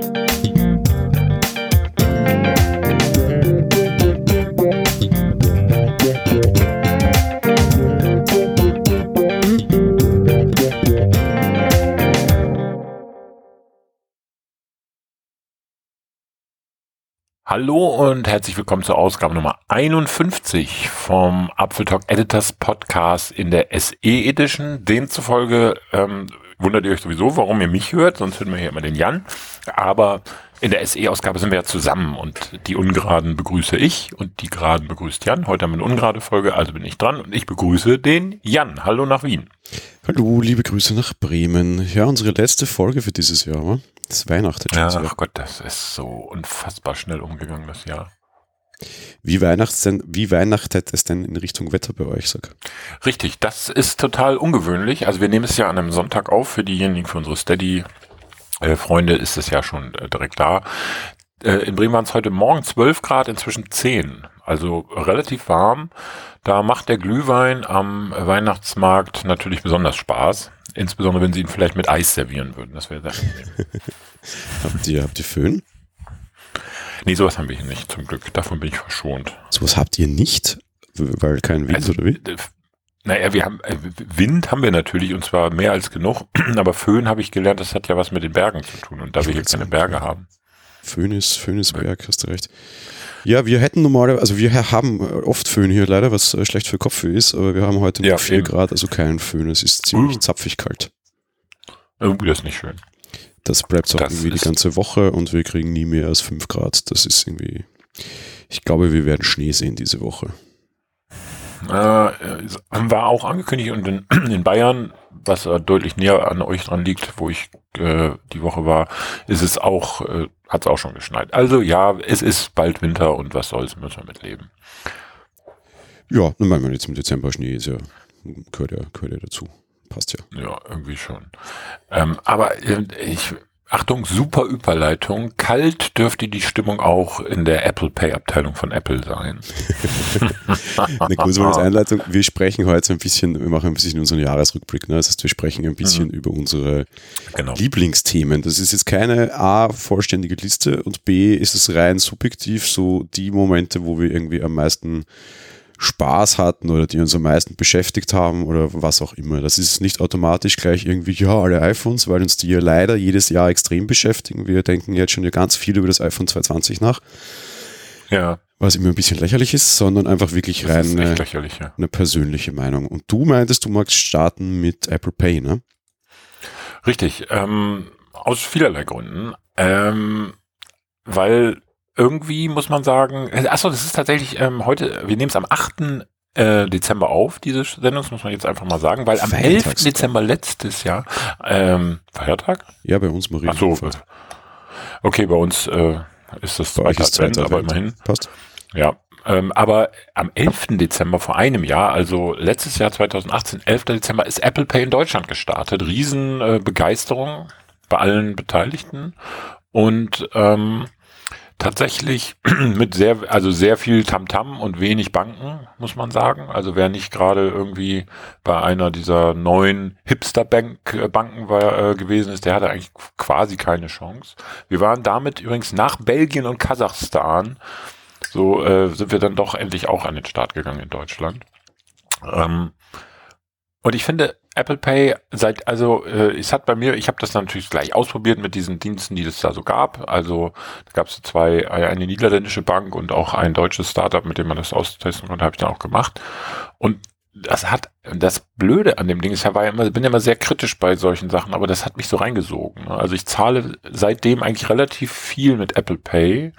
thank you. Hallo und herzlich willkommen zur Ausgabe Nummer 51 vom Apfeltalk Editors Podcast in der SE Edition. Demzufolge ähm, wundert ihr euch sowieso, warum ihr mich hört, sonst hören wir hier immer den Jan. Aber in der SE-Ausgabe sind wir ja zusammen und die Ungeraden begrüße ich und die Geraden begrüßt Jan. Heute haben wir eine ungerade Folge, also bin ich dran und ich begrüße den Jan. Hallo nach Wien. Hallo, liebe Grüße nach Bremen. Ja, unsere letzte Folge für dieses Jahr, wa? Das weihnachtet schon. Ja, ach Gott, das ist so unfassbar schnell umgegangen, das Jahr. Wie, Weihnachts denn, wie weihnachtet es denn in Richtung Wetter bei euch, sag? Richtig, das ist total ungewöhnlich. Also wir nehmen es ja an einem Sonntag auf. Für diejenigen, für unsere Steady-Freunde ist es ja schon äh, direkt da. Äh, in Bremen waren es heute Morgen 12 Grad, inzwischen 10. Also relativ warm. Da macht der Glühwein am Weihnachtsmarkt natürlich besonders Spaß. Insbesondere, wenn sie ihn vielleicht mit Eis servieren würden. Das wäre sehr habt, ihr, habt ihr Föhn? Nee, sowas haben wir hier nicht, zum Glück. Davon bin ich verschont. Sowas habt ihr nicht? Weil kein Wind also, oder wie? Naja, wir haben äh, Wind haben wir natürlich und zwar mehr als genug, aber Föhn habe ich gelernt, das hat ja was mit den Bergen zu tun und da ich wir hier keine Berge haben. Föhn ist, Föhn ist Berg, hast du recht. Ja, wir hätten normalerweise, also wir haben oft Föhn hier leider, was äh, schlecht für Kopfweh ist, aber wir haben heute ja, 4 Grad, also keinen Föhn. Es ist ziemlich uh. zapfig kalt. Uh, das ist nicht schön. Das bleibt so irgendwie die ganze Woche und wir kriegen nie mehr als 5 Grad. Das ist irgendwie, ich glaube, wir werden Schnee sehen diese Woche. Äh, war auch angekündigt und in, in Bayern, was äh, deutlich näher an euch dran liegt, wo ich äh, die Woche war, ist es auch, äh, hat es auch schon geschneit. Also ja, es ist bald Winter und was soll's, müssen wir mitleben. Ja, nun meinen wir jetzt im Dezember Schnee ist ja, gehört ja, gehört ja dazu. Passt ja. Ja, irgendwie schon. Ähm, aber äh, ich Achtung, super Überleitung. Kalt dürfte die Stimmung auch in der Apple Pay Abteilung von Apple sein. Eine große Einleitung. Wir sprechen heute ein bisschen, wir machen ein bisschen unseren Jahresrückblick. Ne? Das heißt, wir sprechen ein bisschen mhm. über unsere genau. Lieblingsthemen. Das ist jetzt keine A, vollständige Liste und B, ist es rein subjektiv so die Momente, wo wir irgendwie am meisten Spaß hatten oder die uns am meisten beschäftigt haben oder was auch immer. Das ist nicht automatisch gleich irgendwie, ja, alle iPhones, weil uns die ja leider jedes Jahr extrem beschäftigen. Wir denken jetzt schon ja ganz viel über das iPhone 220 nach. Ja. Was immer ein bisschen lächerlich ist, sondern einfach wirklich das rein eine, ja. eine persönliche Meinung. Und du meintest, du magst starten mit Apple Pay, ne? Richtig, ähm, aus vielerlei Gründen. Ähm, weil irgendwie muss man sagen, äh, achso, das ist tatsächlich ähm, heute, wir nehmen es am 8. Äh, Dezember auf, diese Sendung, das muss man jetzt einfach mal sagen, weil am 11. Dezember letztes Jahr, ähm, Feiertag? Ja, bei uns Marie. Achso, okay, bei uns äh, ist das zweite Advent, aber immerhin. Passt. Ja, ähm, aber am 11. Dezember vor einem Jahr, also letztes Jahr 2018, 11. Dezember, ist Apple Pay in Deutschland gestartet. Riesenbegeisterung äh, bei allen Beteiligten. Und ähm, tatsächlich mit sehr, also sehr viel Tamtam -Tam und wenig Banken, muss man sagen. Also wer nicht gerade irgendwie bei einer dieser neuen Hipster-Banken war, äh, gewesen ist, der hatte eigentlich quasi keine Chance. Wir waren damit übrigens nach Belgien und Kasachstan, so äh, sind wir dann doch endlich auch an den Start gegangen in Deutschland. Ähm, und ich finde, Apple Pay seit, also äh, es hat bei mir, ich habe das natürlich gleich ausprobiert mit diesen Diensten, die es da so gab. Also da gab es zwei, eine niederländische Bank und auch ein deutsches Startup, mit dem man das austesten konnte, habe ich dann auch gemacht. Und das hat, das Blöde an dem Ding ist, ich war ja immer, bin ja immer sehr kritisch bei solchen Sachen, aber das hat mich so reingesogen. Also ich zahle seitdem eigentlich relativ viel mit Apple Pay.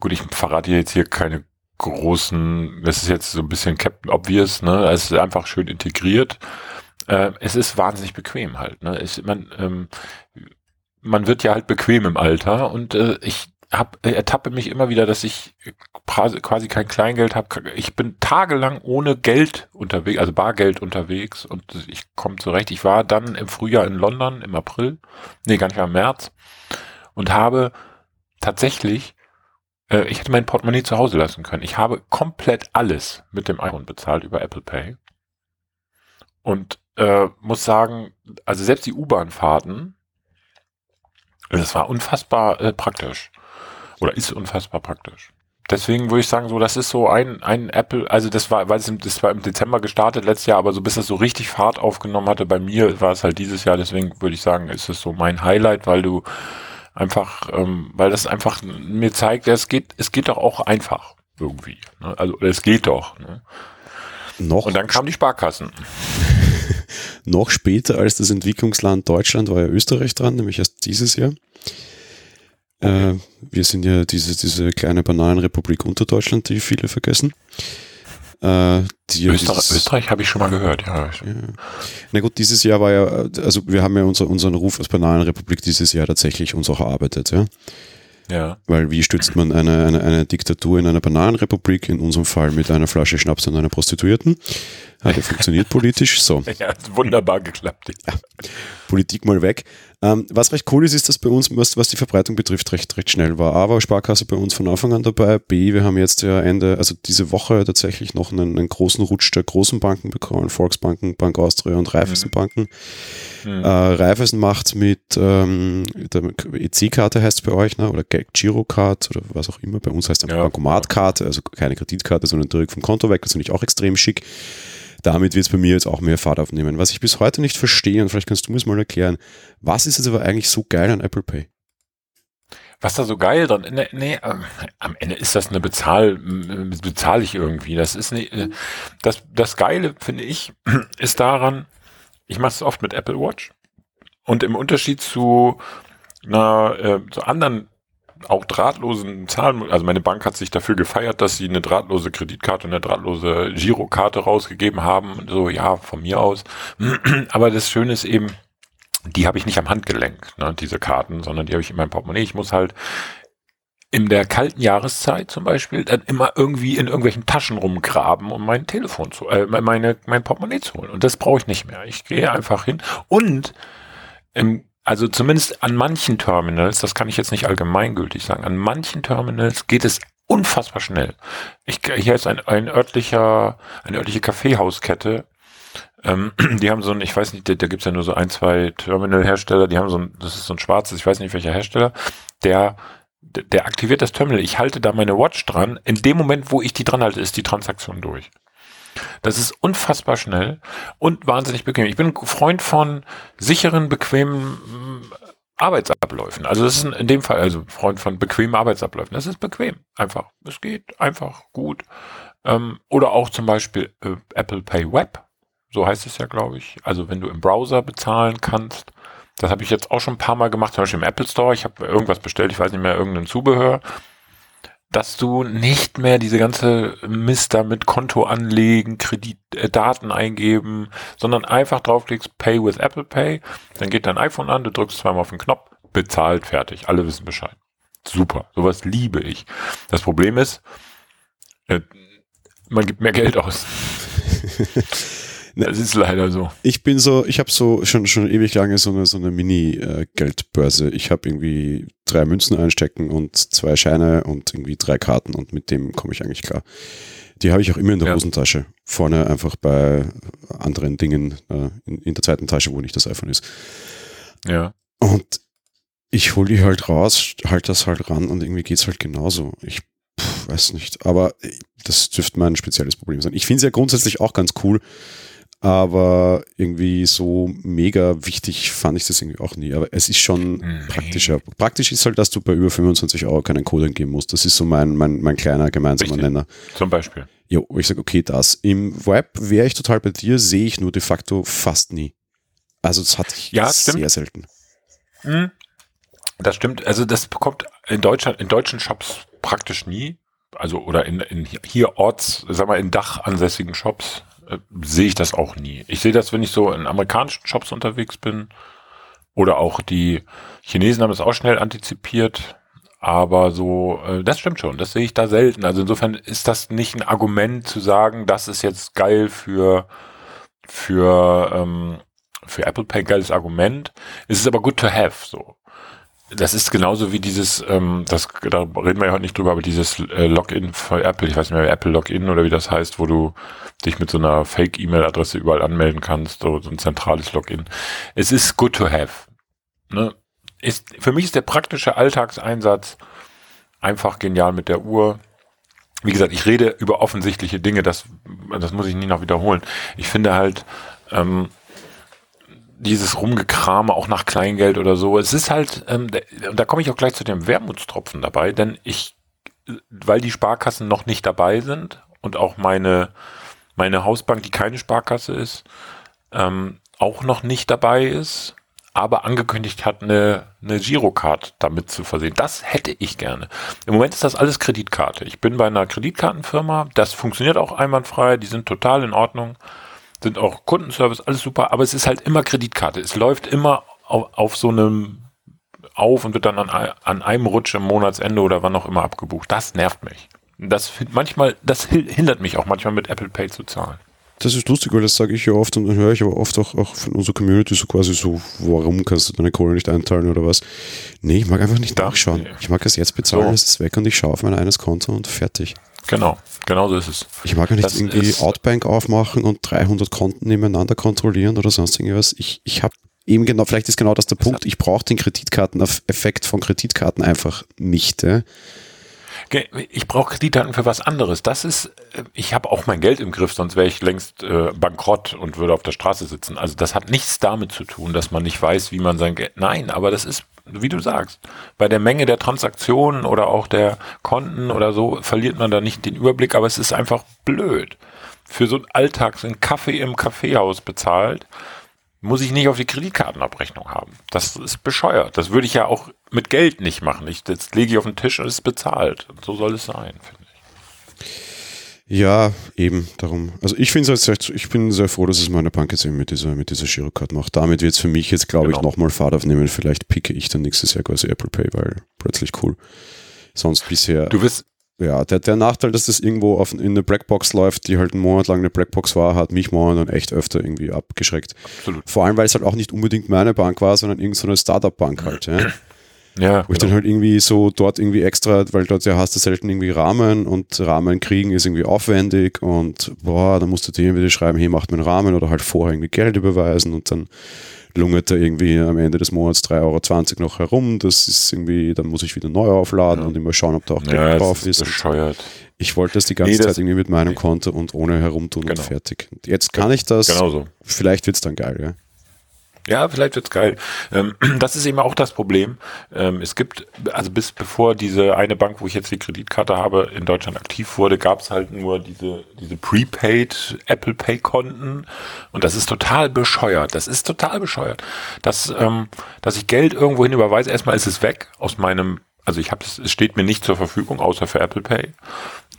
Gut, ich verrate jetzt hier keine großen, das ist jetzt so ein bisschen Captain Obvious, ne? Es ist einfach schön integriert. Äh, es ist wahnsinnig bequem halt, ne? Ich, man, ähm, man wird ja halt bequem im Alter und äh, ich hab, ertappe mich immer wieder, dass ich quasi kein Kleingeld habe. Ich bin tagelang ohne Geld unterwegs, also Bargeld unterwegs und ich komme zurecht. Ich war dann im Frühjahr in London im April, nee, gar nicht mehr im März und habe tatsächlich äh, ich hätte mein Portemonnaie zu Hause lassen können. Ich habe komplett alles mit dem iPhone bezahlt über Apple Pay. Und äh, muss sagen, also selbst die U-Bahn-Fahrten Das war unfassbar äh, praktisch. Oder ist unfassbar praktisch. Deswegen würde ich sagen, so, das ist so ein, ein Apple, also das war, weil es im, das war im Dezember gestartet letztes Jahr, aber so bis das so richtig Fahrt aufgenommen hatte, bei mir war es halt dieses Jahr, deswegen würde ich sagen, ist es so mein Highlight, weil du einfach, ähm, weil das einfach mir zeigt, es geht, es geht doch auch einfach irgendwie. Ne? Also es geht doch. Ne? Noch Und dann kamen die Sparkassen. noch später als das Entwicklungsland Deutschland war ja Österreich dran, nämlich erst dieses Jahr. Äh, wir sind ja diese, diese kleine Bananenrepublik unter Deutschland, die viele vergessen. Äh, die Österreich, Österreich habe ich schon mal gehört, ja. ja. Na gut, dieses Jahr war ja, also wir haben ja unser, unseren Ruf als Bananenrepublik dieses Jahr tatsächlich uns auch erarbeitet, ja. Ja. Weil wie stützt man eine, eine, eine Diktatur in einer Bananenrepublik, in unserem Fall mit einer Flasche Schnaps und einer Prostituierten? Ja funktioniert politisch. So. Ja, hat wunderbar geklappt. Ja. Politik mal weg. Ähm, was recht cool ist, ist, dass bei uns, was, was die Verbreitung betrifft, recht, recht schnell war. A war Sparkasse bei uns von Anfang an dabei. B, wir haben jetzt ja Ende, also diese Woche tatsächlich noch einen, einen großen Rutsch der großen Banken bekommen. Volksbanken, Bank Austria und Raiffeisenbanken. Mhm. Äh, Raiffeisen macht mit ähm, der EC-Karte heißt es bei euch, ne? oder Girocard oder was auch immer. Bei uns heißt es ja. Bankomatkarte, also keine Kreditkarte, sondern direkt vom Konto weg. Das finde ich auch extrem schick damit wird es bei mir jetzt auch mehr Fahrt aufnehmen. Was ich bis heute nicht verstehe, und vielleicht kannst du mir es mal erklären, was ist jetzt aber eigentlich so geil an Apple Pay? Was da so geil dran, nee, nee, äh, am Ende ist das eine Bezahl, bezahle ich irgendwie. Das ist nicht, äh, das, das Geile, finde ich, ist daran, ich mache es oft mit Apple Watch. Und im Unterschied zu einer, äh, zu anderen auch drahtlosen Zahlen, also meine Bank hat sich dafür gefeiert, dass sie eine drahtlose Kreditkarte und eine drahtlose Girokarte rausgegeben haben. So, ja, von mir aus. Aber das Schöne ist eben, die habe ich nicht am Handgelenk, ne, diese Karten, sondern die habe ich in meinem Portemonnaie. Ich muss halt in der kalten Jahreszeit zum Beispiel dann immer irgendwie in irgendwelchen Taschen rumgraben, um mein Telefon zu, äh, meine, mein Portemonnaie zu holen. Und das brauche ich nicht mehr. Ich gehe einfach hin und im also zumindest an manchen Terminals, das kann ich jetzt nicht allgemeingültig sagen, an manchen Terminals geht es unfassbar schnell. Ich, hier ist ein, ein örtlicher, eine örtliche Kaffeehauskette. Ähm, die haben so ein, ich weiß nicht, da, da gibt es ja nur so ein, zwei Terminal-Hersteller, die haben so ein, das ist so ein schwarzes, ich weiß nicht welcher Hersteller, der der aktiviert das Terminal. Ich halte da meine Watch dran. In dem Moment, wo ich die dran halte, ist die Transaktion durch. Das ist unfassbar schnell und wahnsinnig bequem. Ich bin Freund von sicheren, bequemen mm, Arbeitsabläufen. Also das ist in dem Fall, also Freund von bequemen Arbeitsabläufen. Das ist bequem. Einfach. Es geht einfach gut. Ähm, oder auch zum Beispiel äh, Apple Pay Web. So heißt es ja, glaube ich. Also wenn du im Browser bezahlen kannst. Das habe ich jetzt auch schon ein paar Mal gemacht, zum Beispiel im Apple Store. Ich habe irgendwas bestellt, ich weiß nicht mehr, irgendein Zubehör dass du nicht mehr diese ganze Mister mit Konto anlegen, Kreditdaten äh, eingeben, sondern einfach draufklickst Pay with Apple Pay, dann geht dein iPhone an, du drückst zweimal auf den Knopf, bezahlt, fertig, alle wissen Bescheid. Super, sowas liebe ich. Das Problem ist, äh, man gibt mehr Geld aus. Das ist leider so. Ich bin so, ich habe so schon, schon ewig lange so eine, so eine Mini-Geldbörse. Ich habe irgendwie drei Münzen einstecken und zwei Scheine und irgendwie drei Karten und mit dem komme ich eigentlich klar. Die habe ich auch immer in der ja. Hosentasche. Vorne einfach bei anderen Dingen äh, in, in der zweiten Tasche, wo nicht das iPhone ist. Ja. Und ich hole die halt raus, halt das halt ran und irgendwie geht's halt genauso. Ich pff, weiß nicht, aber das dürfte mein spezielles Problem sein. Ich finde es ja grundsätzlich auch ganz cool, aber irgendwie so mega wichtig fand ich das irgendwie auch nie. Aber es ist schon nee. praktischer. Praktisch ist halt, dass du bei über 25 Euro keinen Code eingeben musst. Das ist so mein, mein, mein kleiner gemeinsamer Richtig. Nenner. Zum Beispiel. Jo, wo ich sage, okay, das. Im Web wäre ich total bei dir, sehe ich nur de facto fast nie. Also das hatte ich ja, sehr stimmt. selten. Mhm. Das stimmt. Also das bekommt in Deutschland, in deutschen Shops praktisch nie. Also oder in, in hier Orts, sag mal, in dachansässigen Shops äh, sehe ich das auch nie. Ich sehe das, wenn ich so in amerikanischen Shops unterwegs bin. Oder auch die Chinesen haben es auch schnell antizipiert. Aber so, äh, das stimmt schon, das sehe ich da selten. Also insofern ist das nicht ein Argument zu sagen, das ist jetzt geil für, für, ähm, für Apple Pay geiles Argument. Es ist aber good to have, so das ist genauso wie dieses, ähm, das, da reden wir ja heute nicht drüber, aber dieses äh, Login für Apple, ich weiß nicht mehr, Apple Login oder wie das heißt, wo du dich mit so einer Fake-E-Mail-Adresse überall anmelden kannst, so, so ein zentrales Login. Es ist good to have. Ne? ist, für mich ist der praktische Alltagseinsatz einfach genial mit der Uhr. Wie gesagt, ich rede über offensichtliche Dinge, das, das muss ich nie noch wiederholen. Ich finde halt, ähm, dieses Rumgekrame auch nach Kleingeld oder so. Es ist halt, ähm, da komme ich auch gleich zu dem Wermutstropfen dabei, denn ich, weil die Sparkassen noch nicht dabei sind und auch meine, meine Hausbank, die keine Sparkasse ist, ähm, auch noch nicht dabei ist, aber angekündigt hat, eine, eine Girocard damit zu versehen. Das hätte ich gerne. Im Moment ist das alles Kreditkarte. Ich bin bei einer Kreditkartenfirma, das funktioniert auch einwandfrei, die sind total in Ordnung sind auch Kundenservice, alles super, aber es ist halt immer Kreditkarte. Es läuft immer auf, auf so einem auf und wird dann an, an einem Rutsch im Monatsende oder wann auch immer abgebucht. Das nervt mich. Das manchmal, das hindert mich auch manchmal mit Apple Pay zu zahlen. Das ist lustig, weil das sage ich ja oft und höre ich aber oft auch, auch von unserer Community so quasi so, warum kannst du deine Kohle nicht einteilen oder was? Nee, ich mag einfach nicht nachschauen. Ich mag es jetzt bezahlen, so. es ist weg und ich schaue auf mein eines Konto und fertig. Genau, genau so ist es. Ich mag ja nicht das irgendwie Outbank aufmachen und 300 Konten nebeneinander kontrollieren oder sonst irgendwas. Ich, ich habe eben genau, vielleicht ist genau das der Punkt, ich brauche den Kreditkarteneffekt von Kreditkarten einfach nicht. Ja? Ich brauche Kreditkarten für was anderes. Das ist, äh, ich habe auch mein Geld im Griff, sonst wäre ich längst äh, bankrott und würde auf der Straße sitzen. Also das hat nichts damit zu tun, dass man nicht weiß, wie man sein Geld. Nein, aber das ist, wie du sagst, bei der Menge der Transaktionen oder auch der Konten oder so verliert man da nicht den Überblick, aber es ist einfach blöd. Für so einen Alltag, einen Kaffee im Kaffeehaus bezahlt, muss ich nicht auf die Kreditkartenabrechnung haben. Das ist bescheuert. Das würde ich ja auch mit Geld nicht machen. Ich, das lege ich auf den Tisch und es ist bezahlt. Und so soll es sein, finde ich. Ja, eben, darum. Also ich finde es halt, ich bin sehr froh, dass es meine Bank jetzt eben mit dieser, mit dieser Girocard macht. Damit wird es für mich jetzt, glaube genau. ich, nochmal Fahrt aufnehmen. Vielleicht picke ich dann nächstes Jahr quasi Apple Pay, weil plötzlich cool. Sonst bisher. Du wirst, ja, der, der Nachteil, dass das irgendwo auf, in eine Blackbox läuft, die halt einen Monat lang eine Blackbox war, hat mich momentan echt öfter irgendwie abgeschreckt. Absolut. Vor allem, weil es halt auch nicht unbedingt meine Bank war, sondern irgendeine so Startup-Bank halt. Ja. Ja, Wo ich dann genau. halt irgendwie so dort irgendwie extra, weil dort ja hast du selten irgendwie Rahmen und Rahmen kriegen ist irgendwie aufwendig und boah, dann musst du dir wieder schreiben, hey, macht mir einen Rahmen oder halt vorher irgendwie Geld überweisen und dann lungert er irgendwie am Ende des Monats 3,20 Euro noch herum. Das ist irgendwie, dann muss ich wieder neu aufladen ja. und immer schauen, ob da auch Geld ja, drauf ist. Bescheuert. Ich wollte das die ganze nee, das Zeit irgendwie mit meinem Konto und ohne herumtun genau. und fertig. Jetzt kann ich das. Genauso. Vielleicht wird es dann geil, ja. Ja, vielleicht wird's geil. Ähm, das ist eben auch das Problem. Ähm, es gibt, also bis bevor diese eine Bank, wo ich jetzt die Kreditkarte habe, in Deutschland aktiv wurde, gab's halt nur diese, diese Prepaid Apple Pay Konten. Und das ist total bescheuert. Das ist total bescheuert. Dass, ähm, dass ich Geld irgendwo hin überweise, erstmal ist es weg aus meinem, also ich habe es steht mir nicht zur Verfügung, außer für Apple Pay.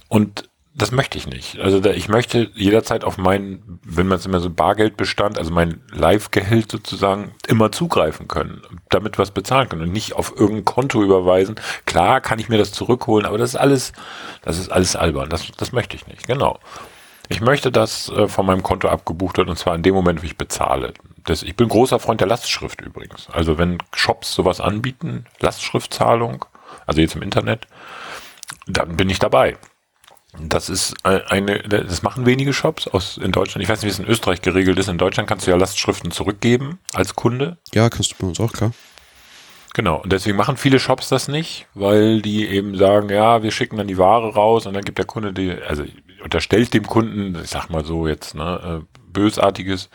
Und das möchte ich nicht. Also da, ich möchte jederzeit auf mein, wenn man es immer so Bargeldbestand, also mein Live-Gehalt sozusagen, immer zugreifen können, damit was bezahlen können und nicht auf irgendein Konto überweisen. Klar kann ich mir das zurückholen, aber das ist alles, das ist alles albern. Das, das möchte ich nicht. Genau. Ich möchte, dass äh, von meinem Konto abgebucht wird und zwar in dem Moment, wie ich bezahle. Das, ich bin großer Freund der Lastschrift übrigens. Also wenn Shops sowas anbieten, Lastschriftzahlung, also jetzt im Internet, dann bin ich dabei. Das ist eine, das machen wenige Shops aus in Deutschland. Ich weiß nicht, wie es in Österreich geregelt ist. In Deutschland kannst du ja Lastschriften zurückgeben als Kunde. Ja, kannst du bei uns auch, klar. Genau. Und deswegen machen viele Shops das nicht, weil die eben sagen, ja, wir schicken dann die Ware raus und dann gibt der Kunde die, also unterstellt dem Kunden, ich sag mal so jetzt, ne, äh, bösartiges.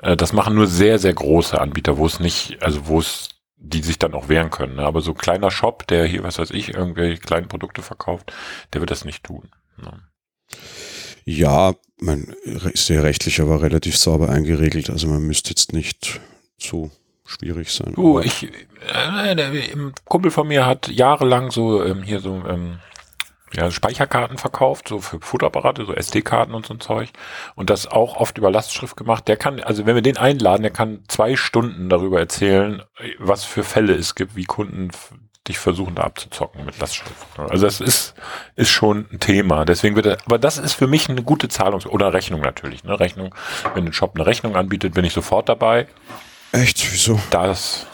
Äh, das machen nur sehr, sehr große Anbieter, wo es nicht, also wo es die sich dann auch wehren können. Ne? Aber so ein kleiner Shop, der hier, was weiß ich, irgendwelche kleinen Produkte verkauft, der wird das nicht tun. Ne? Ja, man ist ja rechtlich aber relativ sauber eingeregelt. Also man müsste jetzt nicht so schwierig sein. Du, ich, äh, der, ein Kumpel von mir hat jahrelang so ähm, hier so ähm, ja, Speicherkarten verkauft, so für Fotoapparate, so SD-Karten und so ein Zeug. Und das auch oft über Lastschrift gemacht. Der kann, also wenn wir den einladen, der kann zwei Stunden darüber erzählen, was für Fälle es gibt, wie Kunden dich versuchen da abzuzocken mit Lastschrift. Also das ist, ist schon ein Thema. Deswegen wird er, aber das ist für mich eine gute Zahlung oder Rechnung natürlich. Ne? Rechnung, wenn ein Shop eine Rechnung anbietet, bin ich sofort dabei. Echt? Wieso? Das,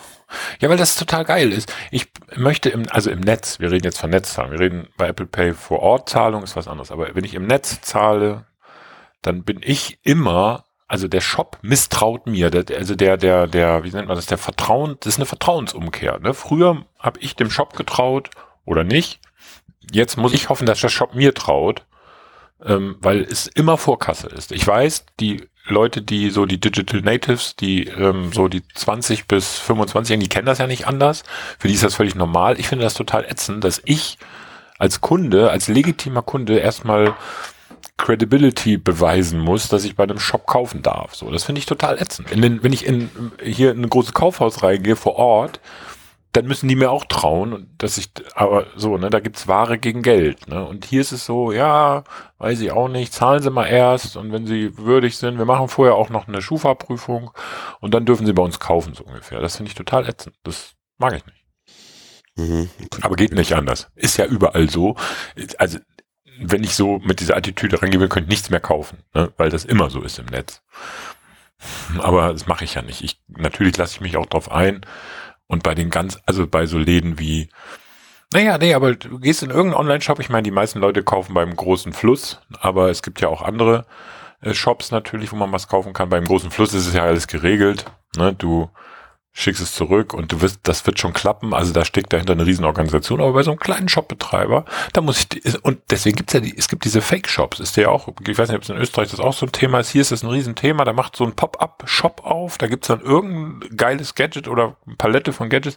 ja, weil das total geil ist. Ich möchte im, also im Netz, wir reden jetzt von Netzzahlung, wir reden bei Apple Pay vor Ort Zahlung ist was anderes, aber wenn ich im Netz zahle, dann bin ich immer also der Shop misstraut mir. Also der, der, der, wie nennt man das, der Vertrauen, das ist eine Vertrauensumkehr. Ne? Früher habe ich dem Shop getraut oder nicht. Jetzt muss ich hoffen, dass der Shop mir traut, ähm, weil es immer Vorkasse ist. Ich weiß, die Leute, die so die Digital Natives, die ähm, so die 20 bis 25, die kennen das ja nicht anders. Für die ist das völlig normal. Ich finde das total ätzend, dass ich als Kunde, als legitimer Kunde erstmal Credibility beweisen muss, dass ich bei einem Shop kaufen darf. So, das finde ich total ätzend. Den, wenn ich in, hier in ein großes Kaufhaus reingehe vor Ort, dann müssen die mir auch trauen, dass ich, aber so, ne, da gibt's Ware gegen Geld, ne? Und hier ist es so, ja, weiß ich auch nicht, zahlen Sie mal erst und wenn Sie würdig sind, wir machen vorher auch noch eine Schufa-Prüfung und dann dürfen Sie bei uns kaufen, so ungefähr. Das finde ich total ätzend. Das mag ich nicht. Mhm, Aber geht nicht anders. Ist ja überall so. Also, wenn ich so mit dieser Attitüde rangehe, könnte ich nichts mehr kaufen, ne? weil das immer so ist im Netz. Aber das mache ich ja nicht. Ich, natürlich lasse ich mich auch drauf ein, und bei den ganz, also bei so Läden wie, naja, nee, aber du gehst in irgendeinen Online-Shop, ich meine, die meisten Leute kaufen beim großen Fluss, aber es gibt ja auch andere äh, Shops natürlich, wo man was kaufen kann. Beim großen Fluss ist es ja alles geregelt. Ne? Du schickst es zurück und du wirst, das wird schon klappen. Also da steckt dahinter eine Riesenorganisation. Aber bei so einem kleinen Shopbetreiber, da muss ich, und deswegen gibt's ja die, es gibt diese Fake-Shops, ist der auch, ich weiß nicht, ob es in Österreich das auch so ein Thema ist. Hier ist das ein Riesenthema, da macht so ein Pop-up-Shop auf, da gibt's dann irgendein geiles Gadget oder Palette von Gadgets,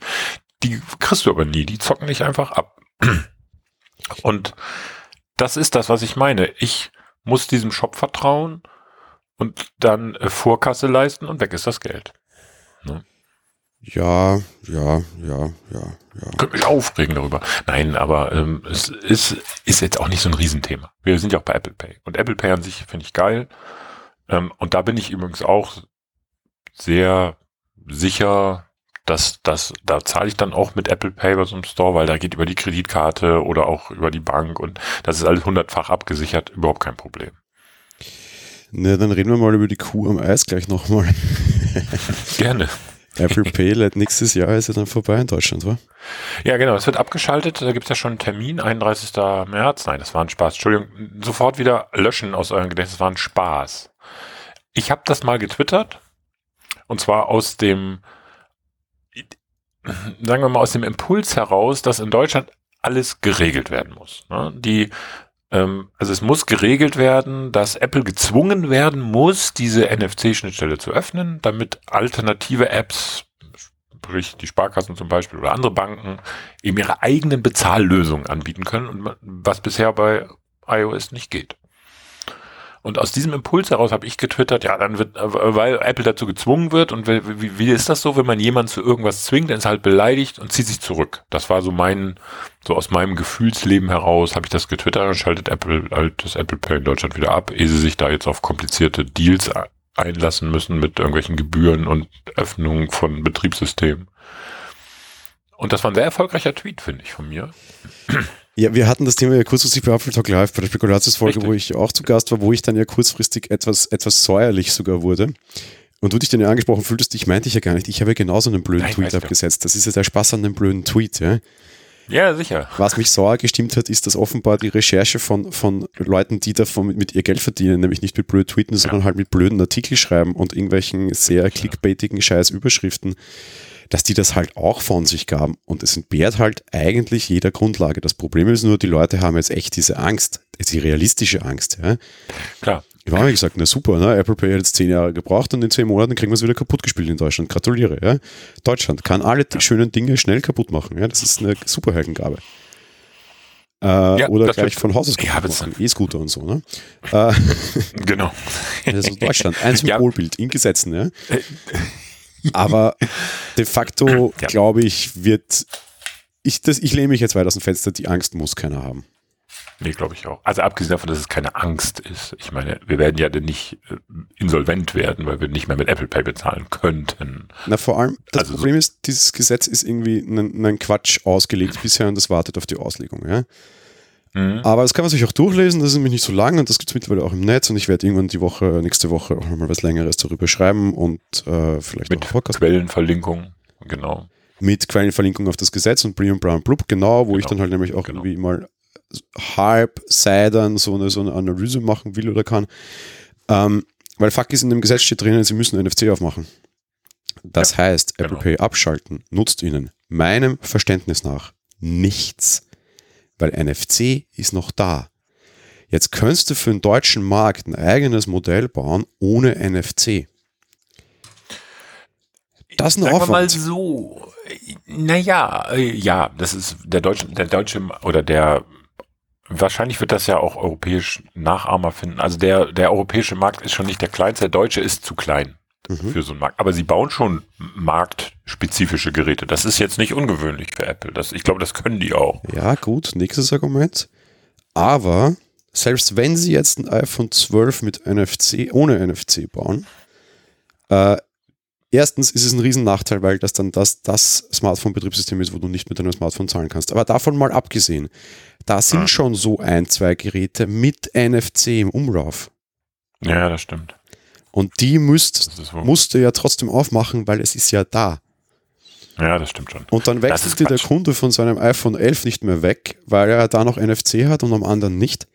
die kriegst du aber nie, die zocken dich einfach ab. Und das ist das, was ich meine. Ich muss diesem Shop vertrauen und dann äh, Vorkasse leisten und weg ist das Geld. Ne? Ja, ja, ja, ja, ja. Könnte mich aufregen darüber. Nein, aber ähm, es ist, ist jetzt auch nicht so ein Riesenthema. Wir sind ja auch bei Apple Pay. Und Apple Pay an sich finde ich geil. Ähm, und da bin ich übrigens auch sehr sicher, dass das, da zahle ich dann auch mit Apple Pay bei so einem Store, weil da geht über die Kreditkarte oder auch über die Bank und das ist alles hundertfach abgesichert, überhaupt kein Problem. Na, dann reden wir mal über die Kuh am Eis gleich nochmal. Gerne. Apple Pay nächstes Jahr ist ja dann vorbei in Deutschland, wa? Ja, genau. Es wird abgeschaltet. Da gibt es ja schon einen Termin, 31. März. Nein, das war ein Spaß. Entschuldigung. Sofort wieder löschen aus euren Gedächtnis. Das war ein Spaß. Ich habe das mal getwittert. Und zwar aus dem, sagen wir mal, aus dem Impuls heraus, dass in Deutschland alles geregelt werden muss. Ne? Die ähm, also es muss geregelt werden, dass Apple gezwungen werden muss, diese NFC-Schnittstelle zu öffnen, damit alternative Apps, sprich die Sparkassen zum Beispiel oder andere Banken, eben ihre eigenen Bezahllösungen anbieten können, was bisher bei iOS nicht geht. Und aus diesem Impuls heraus habe ich getwittert, ja, dann wird, weil Apple dazu gezwungen wird und wie, wie ist das so, wenn man jemanden zu irgendwas zwingt, dann ist halt beleidigt und zieht sich zurück. Das war so mein, so aus meinem Gefühlsleben heraus habe ich das getwittert und schaltet Apple halt das Apple Pay in Deutschland wieder ab, ehe sie sich da jetzt auf komplizierte Deals einlassen müssen mit irgendwelchen Gebühren und Öffnungen von Betriebssystemen. Und das war ein sehr erfolgreicher Tweet, finde ich, von mir. Ja, wir hatten das Thema ja kurzfristig bei Apple Talk Live, bei der Spekulatius-Folge, wo ich auch zu Gast war, wo ich dann ja kurzfristig etwas, etwas säuerlich sogar wurde. Und du dich dann ja angesprochen fühltest, ich meinte ich ja gar nicht. Ich habe ja genauso einen blöden Nein, Tweet abgesetzt. Das ist ja der Spaß an dem blöden Tweet, ja. Ja, sicher. Was mich sauer gestimmt hat, ist, dass offenbar die Recherche von, von Leuten, die davon mit, mit ihr Geld verdienen, nämlich nicht mit blöd tweeten, sondern ja. halt mit blöden Artikel schreiben und irgendwelchen sehr clickbaitigen Scheiß-Überschriften, dass die das halt auch von sich gaben. Und es entbehrt halt eigentlich jeder Grundlage. Das Problem ist nur, die Leute haben jetzt echt diese Angst, die realistische Angst. Ja? Klar. Ich habe gesagt, na super, ne? Apple Pay hat jetzt zehn Jahre gebraucht und in zehn Monaten kriegen wir es wieder kaputt gespielt in Deutschland. Gratuliere. Ja? Deutschland kann alle ja. schönen Dinge schnell kaputt machen. Ja? Das ist eine Superheldengabe. Äh, ja, oder gleich von Haus aus ja. E-Scooter und so. Ne? Äh, genau. Also Deutschland, ein Symbolbild in Gesetzen. Ja? Aber de facto, ja. glaube ich, wird, ich, das, ich lehne mich jetzt weit aus dem Fenster, die Angst muss keiner haben. Nee, glaube ich auch. Also abgesehen davon, dass es keine Angst ist. Ich meine, wir werden ja nicht äh, insolvent werden, weil wir nicht mehr mit Apple Pay bezahlen könnten. Na, vor allem, das also Problem so ist, dieses Gesetz ist irgendwie ein, ein Quatsch ausgelegt bisher und das wartet auf die Auslegung. Ja? Mhm. Aber das kann man sich auch durchlesen, das ist nämlich nicht so lang und das gibt es mittlerweile auch im Netz und ich werde irgendwann die Woche, nächste Woche auch nochmal was Längeres darüber schreiben und äh, vielleicht mit Quellenverlinkung, genau. Mit Quellenverlinkung auf das Gesetz und Brian Brown Blub, genau, wo genau. ich dann halt nämlich auch genau. irgendwie mal halb seidern so eine, so eine Analyse machen will oder kann. Ähm, weil fuck ist in dem Gesetz steht drinnen, sie müssen NFC aufmachen. Das ja, heißt, Apple genau. Pay abschalten nutzt ihnen meinem Verständnis nach nichts, weil NFC ist noch da. Jetzt könntest du für den deutschen Markt ein eigenes Modell bauen ohne NFC. Das ist ein Sagen Aufwand. mal so. Naja, äh, ja, das ist der deutsche, der deutsche oder der wahrscheinlich wird das ja auch europäisch Nachahmer finden. Also der, der europäische Markt ist schon nicht der kleinste, der deutsche ist zu klein mhm. für so einen Markt. Aber sie bauen schon marktspezifische Geräte. Das ist jetzt nicht ungewöhnlich für Apple. Das, ich glaube, das können die auch. Ja, gut, nächstes Argument. Aber selbst wenn sie jetzt ein iPhone 12 mit NFC, ohne NFC bauen, äh, erstens ist es ein Riesennachteil, weil das dann das, das Smartphone-Betriebssystem ist, wo du nicht mit deinem Smartphone zahlen kannst. Aber davon mal abgesehen, da sind schon so ein, zwei Geräte mit NFC im Umlauf. Ja, das stimmt. Und die müsst, musst du ja trotzdem aufmachen, weil es ist ja da. Ja, das stimmt schon. Und dann wechselt dir der Kunde von seinem iPhone 11 nicht mehr weg, weil er da noch NFC hat und am anderen nicht.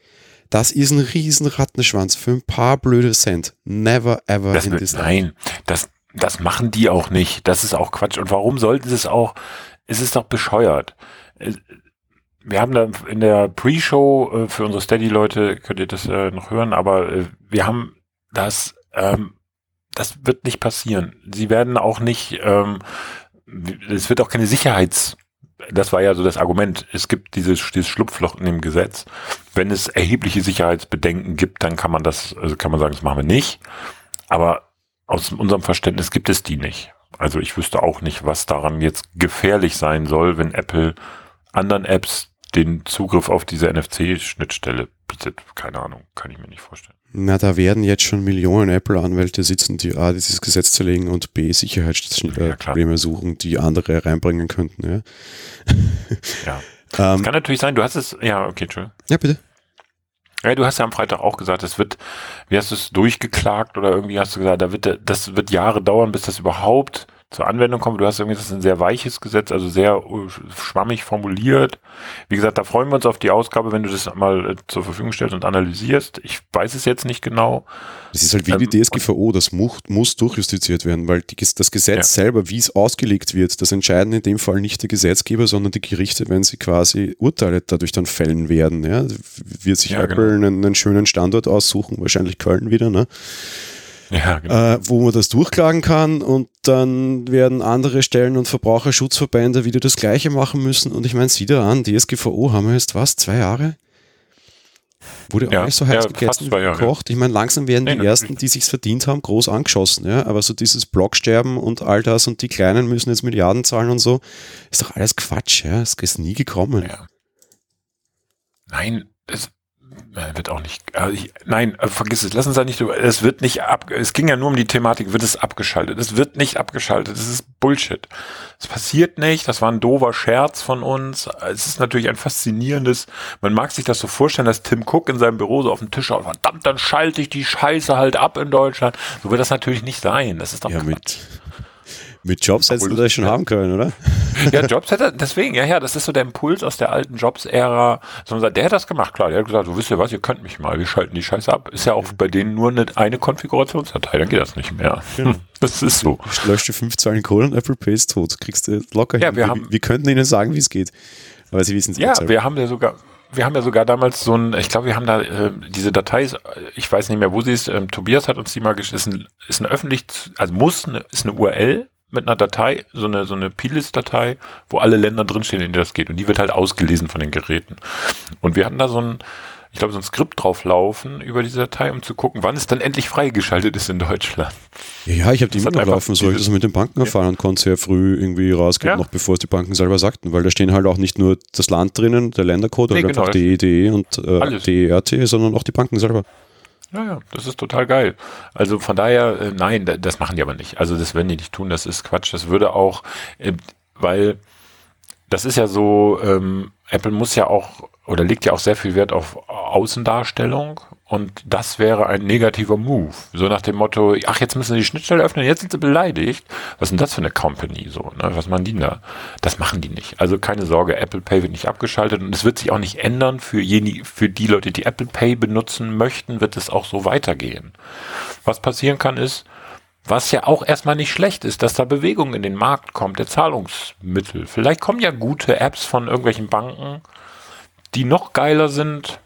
Das ist ein riesen Rattenschwanz für ein paar blöde Cent. Never ever das in this Nein, das, das machen die auch nicht. Das ist auch Quatsch. Und warum sollten sie es auch? Es ist doch bescheuert. Wir haben da in der Pre-Show äh, für unsere Steady-Leute, könnt ihr das äh, noch hören, aber äh, wir haben das, ähm, das wird nicht passieren. Sie werden auch nicht, ähm, es wird auch keine Sicherheits- das war ja so das Argument. Es gibt dieses, dieses Schlupfloch in dem Gesetz. Wenn es erhebliche Sicherheitsbedenken gibt, dann kann man das, also kann man sagen, das machen wir nicht. Aber aus unserem Verständnis gibt es die nicht. Also ich wüsste auch nicht, was daran jetzt gefährlich sein soll, wenn Apple anderen Apps den Zugriff auf diese NFC-Schnittstelle bietet. Keine Ahnung, kann ich mir nicht vorstellen. Na, da werden jetzt schon Millionen Apple-Anwälte sitzen, die A, dieses Gesetz zerlegen und B, Sicherheitsprobleme ja, suchen, die andere reinbringen könnten. Ja. ja. Ähm, es kann natürlich sein, du hast es, ja, okay, Entschuldigung. Ja, bitte. Ja, du hast ja am Freitag auch gesagt, es wird, wie hast du es durchgeklagt oder irgendwie hast du gesagt, da wird, das wird Jahre dauern, bis das überhaupt zur Anwendung kommt. Du hast irgendwie, das ist ein sehr weiches Gesetz, also sehr äh, schwammig formuliert. Wie gesagt, da freuen wir uns auf die Ausgabe, wenn du das mal äh, zur Verfügung stellst und analysierst. Ich weiß es jetzt nicht genau. Es ist halt wie ähm, die DSGVO, das muss, muss durchjustiziert werden, weil die, das Gesetz ja. selber, wie es ausgelegt wird, das entscheiden in dem Fall nicht der Gesetzgeber, sondern die Gerichte, wenn sie quasi Urteile dadurch dann fällen werden. Ja? Wird sich ja, Apple genau. einen, einen schönen Standort aussuchen, wahrscheinlich Köln wieder, ne? Ja, genau. äh, wo man das durchklagen kann und dann werden andere Stellen und Verbraucherschutzverbände wieder das Gleiche machen müssen. Und ich meine, sieh da an, DSGVO haben wir jetzt was, zwei Jahre? Wurde ja, auch nicht so heiß ja, gegessen, gekocht. Ich meine, langsam werden nee, die Ersten, die sich's verdient haben, groß angeschossen. Ja? Aber so dieses Blocksterben und all das und die Kleinen müssen jetzt Milliarden zahlen und so, ist doch alles Quatsch. Ja? Es ist nie gekommen. Ja. Nein, das, wird auch nicht, also ich, nein, äh, vergiss es, lass uns da nicht drüber, es wird nicht ab, es ging ja nur um die Thematik, wird es abgeschaltet? Es wird nicht abgeschaltet, das ist Bullshit. Es passiert nicht, das war ein doofer Scherz von uns, es ist natürlich ein faszinierendes, man mag sich das so vorstellen, dass Tim Cook in seinem Büro so auf dem Tisch schaut, verdammt, dann schalte ich die Scheiße halt ab in Deutschland. So wird das natürlich nicht sein, das ist doch ja, Quatsch. mit mit Jobs hättest du das schon haben können, oder? Ja, Jobs hätte, deswegen, ja, ja, das ist so der Impuls aus der alten Jobs-Ära. Der hat das gemacht, klar. Der hat gesagt, du wisst ja was, ihr könnt mich mal, wir schalten die Scheiße ab. Ist ja auch bei denen nur eine, eine Konfigurationsdatei, dann geht das nicht mehr. Genau. Das ist so. Löscht du fünf Zahlen Kohle und Apple Pay ist tot. Kriegst du locker ja, hin. Wir, haben, wir könnten ihnen sagen, wie es geht. Aber sie wissen es Ja, wir haben ja sogar, wir haben ja sogar damals so ein, ich glaube, wir haben da äh, diese Datei, ich weiß nicht mehr, wo sie ist, ähm, Tobias hat uns die mal geschickt, ist ein, ist ein öffentlich, also muss, eine, ist eine URL, mit einer Datei, so eine, so eine P-List-Datei, wo alle Länder drinstehen, in denen das geht. Und die wird halt ausgelesen von den Geräten. Und wir hatten da so ein, ich glaube, so ein Skript drauf laufen über diese Datei, um zu gucken, wann es dann endlich freigeschaltet ist in Deutschland. Ja, ich habe die immer noch laufen. So ich das mit den Banken erfahren und konnte sehr früh irgendwie rausgehen, ja. noch bevor es die Banken selber sagten, weil da stehen halt auch nicht nur das Land drinnen, der Ländercode nee, oder genau, einfach DEDE und äh, DERT, sondern auch die Banken selber. Ja, ja, das ist total geil. Also von daher, äh, nein, das machen die aber nicht. Also das werden die nicht tun, das ist Quatsch. Das würde auch, äh, weil das ist ja so, ähm, Apple muss ja auch oder legt ja auch sehr viel Wert auf Außendarstellung und das wäre ein negativer Move. So nach dem Motto, ach, jetzt müssen sie die Schnittstelle öffnen, jetzt sind sie beleidigt. Was ist denn das für eine Company so? Ne? Was machen die da? Das machen die nicht. Also keine Sorge, Apple Pay wird nicht abgeschaltet und es wird sich auch nicht ändern. Für, jene, für die Leute, die Apple Pay benutzen möchten, wird es auch so weitergehen. Was passieren kann ist, was ja auch erstmal nicht schlecht ist, dass da Bewegung in den Markt kommt, der Zahlungsmittel. Vielleicht kommen ja gute Apps von irgendwelchen Banken, die noch geiler sind,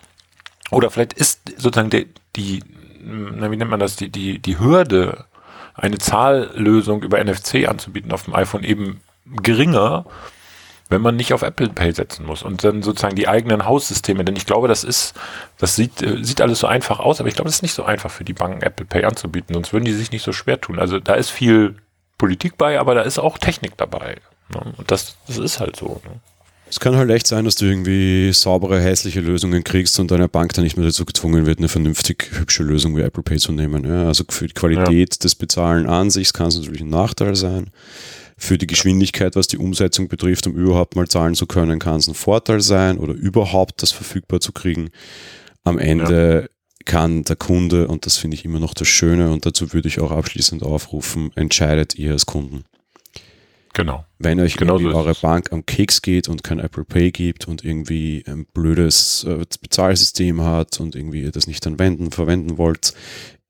oder vielleicht ist sozusagen die, die wie nennt man das, die, die, die Hürde, eine Zahllösung über NFC anzubieten auf dem iPhone eben geringer, wenn man nicht auf Apple Pay setzen muss und dann sozusagen die eigenen Haussysteme, denn ich glaube, das ist, das sieht, äh, sieht alles so einfach aus, aber ich glaube, es ist nicht so einfach für die Banken, Apple Pay anzubieten, sonst würden die sich nicht so schwer tun. Also da ist viel Politik bei, aber da ist auch Technik dabei. Ne? Und das, das ist halt so. Ne? Es kann halt echt sein, dass du irgendwie saubere, hässliche Lösungen kriegst und deine Bank dann nicht mehr dazu gezwungen wird, eine vernünftig hübsche Lösung wie Apple Pay zu nehmen. Ja, also für die Qualität ja. des Bezahlen an sich kann es natürlich ein Nachteil sein. Für die Geschwindigkeit, was die Umsetzung betrifft, um überhaupt mal zahlen zu können, kann es ein Vorteil sein oder überhaupt das verfügbar zu kriegen. Am Ende ja. kann der Kunde, und das finde ich immer noch das Schöne, und dazu würde ich auch abschließend aufrufen, entscheidet ihr als Kunden. Genau. Wenn euch genau irgendwie so eure Bank am Keks geht und kein Apple Pay gibt und irgendwie ein blödes äh, Bezahlsystem hat und irgendwie ihr das nicht anwenden, verwenden wollt,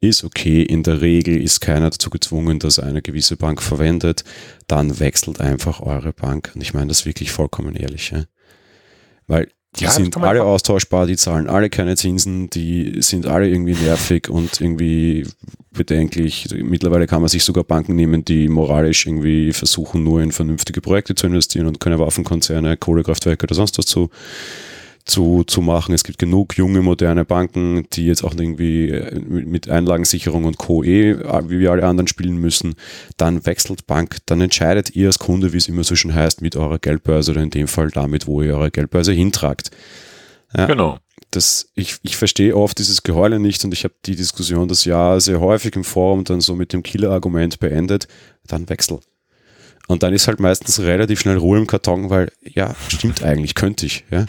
ist okay. In der Regel ist keiner dazu gezwungen, dass eine gewisse Bank verwendet. Dann wechselt einfach eure Bank. Und ich meine das wirklich vollkommen ehrlich. Ja? Weil die ja, sind alle austauschbar, die zahlen alle keine Zinsen, die sind alle irgendwie nervig und irgendwie bedenklich. Mittlerweile kann man sich sogar Banken nehmen, die moralisch irgendwie versuchen, nur in vernünftige Projekte zu investieren und keine Waffenkonzerne, Kohlekraftwerke oder sonst was zu, zu, zu machen. Es gibt genug junge, moderne Banken, die jetzt auch irgendwie äh, mit Einlagensicherung und Co. Eh, wie wir alle anderen spielen müssen. Dann wechselt Bank, dann entscheidet ihr als Kunde, wie es immer so schön heißt, mit eurer Geldbörse oder in dem Fall damit, wo ihr eure Geldbörse hintragt. Ja, genau. Das, ich, ich verstehe oft dieses Geheule nicht und ich habe die Diskussion das Jahr sehr häufig im Forum dann so mit dem Killer-Argument beendet, dann wechsel. Und dann ist halt meistens relativ schnell Ruhe im Karton, weil ja, stimmt eigentlich, könnte ich. Ja,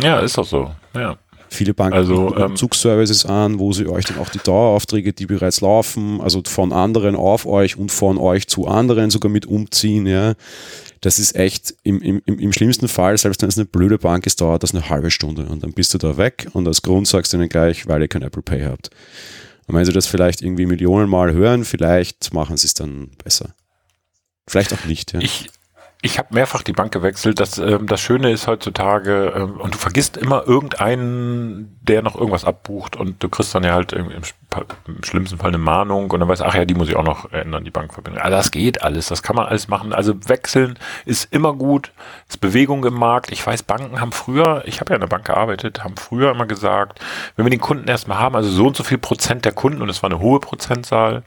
ja ist auch so. Ja. Viele Banken also, bieten ähm, Zugservices an, wo sie euch dann auch die Daueraufträge, die bereits laufen, also von anderen auf euch und von euch zu anderen sogar mit umziehen. Ja. Das ist echt im, im, im schlimmsten Fall, selbst wenn es eine blöde Bank ist, dauert das eine halbe Stunde und dann bist du da weg und als Grund sagst du ihnen gleich, weil ihr kein Apple Pay habt. Und wenn sie das vielleicht irgendwie Millionen Mal hören, vielleicht machen sie es dann besser. Vielleicht auch nicht. Ja. Ich, ich habe mehrfach die Bank gewechselt. Das, ähm, das Schöne ist heutzutage, ähm, und du vergisst immer irgendeinen, der noch irgendwas abbucht und du kriegst dann ja halt im, im, im, schlimmsten Fall eine Mahnung und dann weißt du, ach ja, die muss ich auch noch ändern, die Bankverbindung. Also das geht alles, das kann man alles machen. Also wechseln ist immer gut, ist Bewegung im Markt. Ich weiß, Banken haben früher, ich habe ja in der Bank gearbeitet, haben früher immer gesagt, wenn wir den Kunden erstmal haben, also so und so viel Prozent der Kunden, und es war eine hohe Prozentzahl,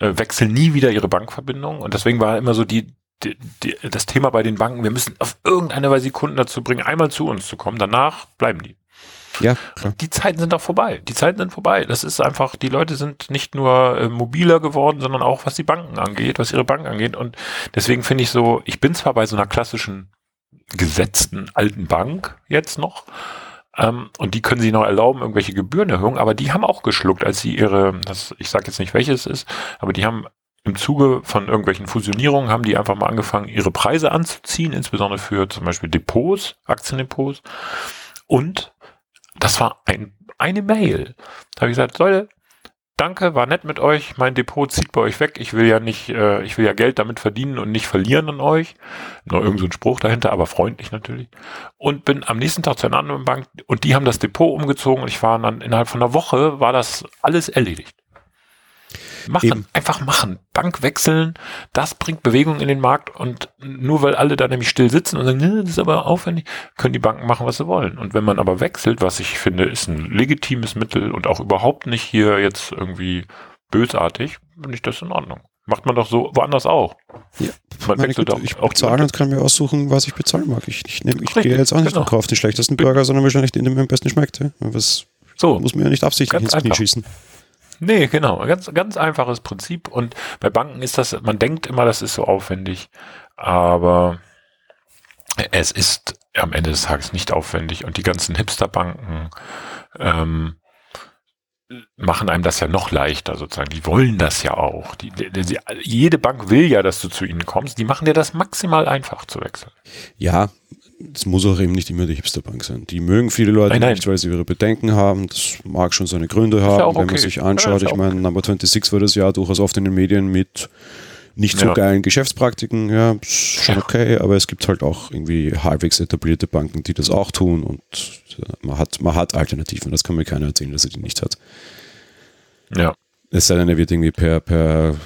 äh, wechseln nie wieder ihre Bankverbindung. Und deswegen war immer so die, die, die, das Thema bei den Banken, wir müssen auf irgendeine Weise die Kunden dazu bringen, einmal zu uns zu kommen. Danach bleiben die. Ja, klar. Die Zeiten sind auch vorbei. Die Zeiten sind vorbei. Das ist einfach, die Leute sind nicht nur äh, mobiler geworden, sondern auch was die Banken angeht, was ihre Banken angeht. Und deswegen finde ich so, ich bin zwar bei so einer klassischen gesetzten alten Bank jetzt noch, ähm, und die können sich noch erlauben, irgendwelche Gebührenerhöhungen, aber die haben auch geschluckt, als sie ihre, das, ich sage jetzt nicht welches ist, aber die haben im Zuge von irgendwelchen Fusionierungen haben die einfach mal angefangen, ihre Preise anzuziehen, insbesondere für zum Beispiel Depots, Aktiendepots. Und das war ein, eine Mail. Da habe ich gesagt, Leute, danke, war nett mit euch, mein Depot zieht bei euch weg. Ich will ja nicht, äh, ich will ja Geld damit verdienen und nicht verlieren an euch. Nur irgend so Spruch dahinter, aber freundlich natürlich. Und bin am nächsten Tag zu einer anderen Bank und die haben das Depot umgezogen und ich war dann innerhalb von einer Woche war das alles erledigt. Machen, Eben. einfach machen. Bank wechseln, das bringt Bewegung in den Markt und nur weil alle da nämlich still sitzen und sagen, das ist aber aufwendig, können die Banken machen, was sie wollen. Und wenn man aber wechselt, was ich finde, ist ein legitimes Mittel und auch überhaupt nicht hier jetzt irgendwie bösartig, finde ich das in Ordnung. Macht man doch so woanders auch. Ja, man wechselt Güte, ich auch bezahle und kann mir aussuchen, was ich bezahlen mag. Ich, ich, nehm, ich gehe jetzt auch nicht genau. und kaufe den schlechtesten Burger, sondern wahrscheinlich den, der mir am besten schmeckt. Was so, muss mir ja nicht absichtlich ins Knie schießen. Nee, genau. Ganz, ganz einfaches Prinzip. Und bei Banken ist das, man denkt immer, das ist so aufwendig, aber es ist am Ende des Tages nicht aufwendig. Und die ganzen Hipsterbanken, ähm, machen einem das ja noch leichter sozusagen. Die wollen das ja auch. Die, die, die, jede Bank will ja, dass du zu ihnen kommst. Die machen dir das maximal einfach zu wechseln. Ja, es muss auch eben nicht immer die Hipsterbank sein. Die mögen viele Leute nein, nein. nicht, weil sie ihre Bedenken haben. Das mag schon seine Gründe haben, ja wenn okay. man sich anschaut. Ja, ich meine, Number 26 war das ja durchaus oft in den Medien mit nicht so ja. geilen Geschäftspraktiken. Ja, schon okay, aber es gibt halt auch irgendwie halbwegs etablierte Banken, die das auch tun und man hat, man hat Alternativen. Das kann mir keiner erzählen, dass er die nicht hat. Ja. Es sei denn, er wird irgendwie per, per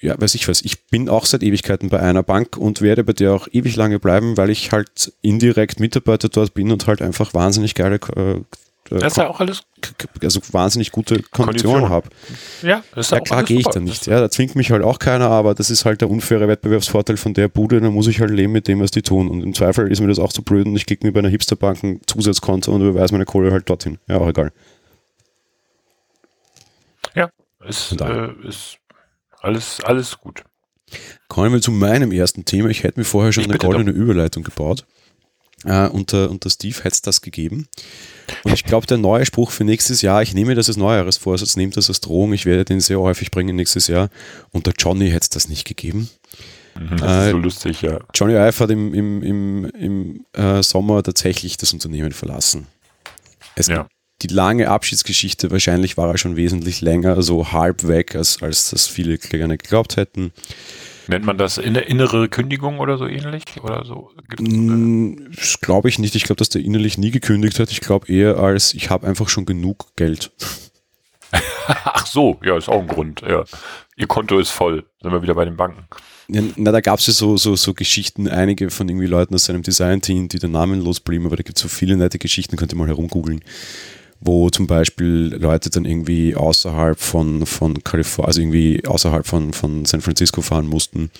ja, weiß ich was, ich bin auch seit Ewigkeiten bei einer Bank und werde bei der auch ewig lange bleiben, weil ich halt indirekt Mitarbeiter dort bin und halt einfach wahnsinnig geile äh, das ist ja auch alles also wahnsinnig gute Konditionen habe. Ja, das ist ja, klar gehe ich da nicht. Ja, da zwingt mich halt auch keiner, aber das ist halt der unfaire Wettbewerbsvorteil von der Bude, da muss ich halt leben mit dem, was die tun. Und im Zweifel ist mir das auch zu blöd und ich klicke mir bei einer Hipsterbank ein Zusatzkonto und überweise meine Kohle halt dorthin. Ja, auch egal. Ja, ist, äh, ist alles, alles gut. Kommen wir zu meinem ersten Thema. Ich hätte mir vorher schon ich eine goldene. Überleitung gebaut. Äh, unter, unter Steve hätte es das gegeben. Und ich glaube, der neue Spruch für nächstes Jahr, ich nehme das als Neujahresvorsatz, nehme das als Drohung, ich werde den sehr häufig bringen nächstes Jahr. Und der Johnny hätte es das nicht gegeben. Mhm, das äh, ist so lustig, ja. Johnny Ive hat im, im, im, im äh, Sommer tatsächlich das Unternehmen verlassen. Es ja die lange Abschiedsgeschichte, wahrscheinlich war er schon wesentlich länger, so halb weg, als, als das viele gerne geglaubt hätten. Nennt man das innere Kündigung oder so ähnlich? Oder so? Mm, das glaube ich nicht. Ich glaube, dass der innerlich nie gekündigt hat. Ich glaube eher als, ich habe einfach schon genug Geld. Ach so, ja, ist auch ein Grund. Ja. Ihr Konto ist voll. Sind wir wieder bei den Banken. Ja, na, da gab es ja so, so, so Geschichten, einige von irgendwie Leuten aus seinem Design-Team, die dann namenlos blieben, aber da gibt es so viele nette Geschichten, könnt ihr mal herumgoogeln wo zum Beispiel Leute dann irgendwie außerhalb von, von Kalifornien, also irgendwie außerhalb von, von San Francisco fahren mussten,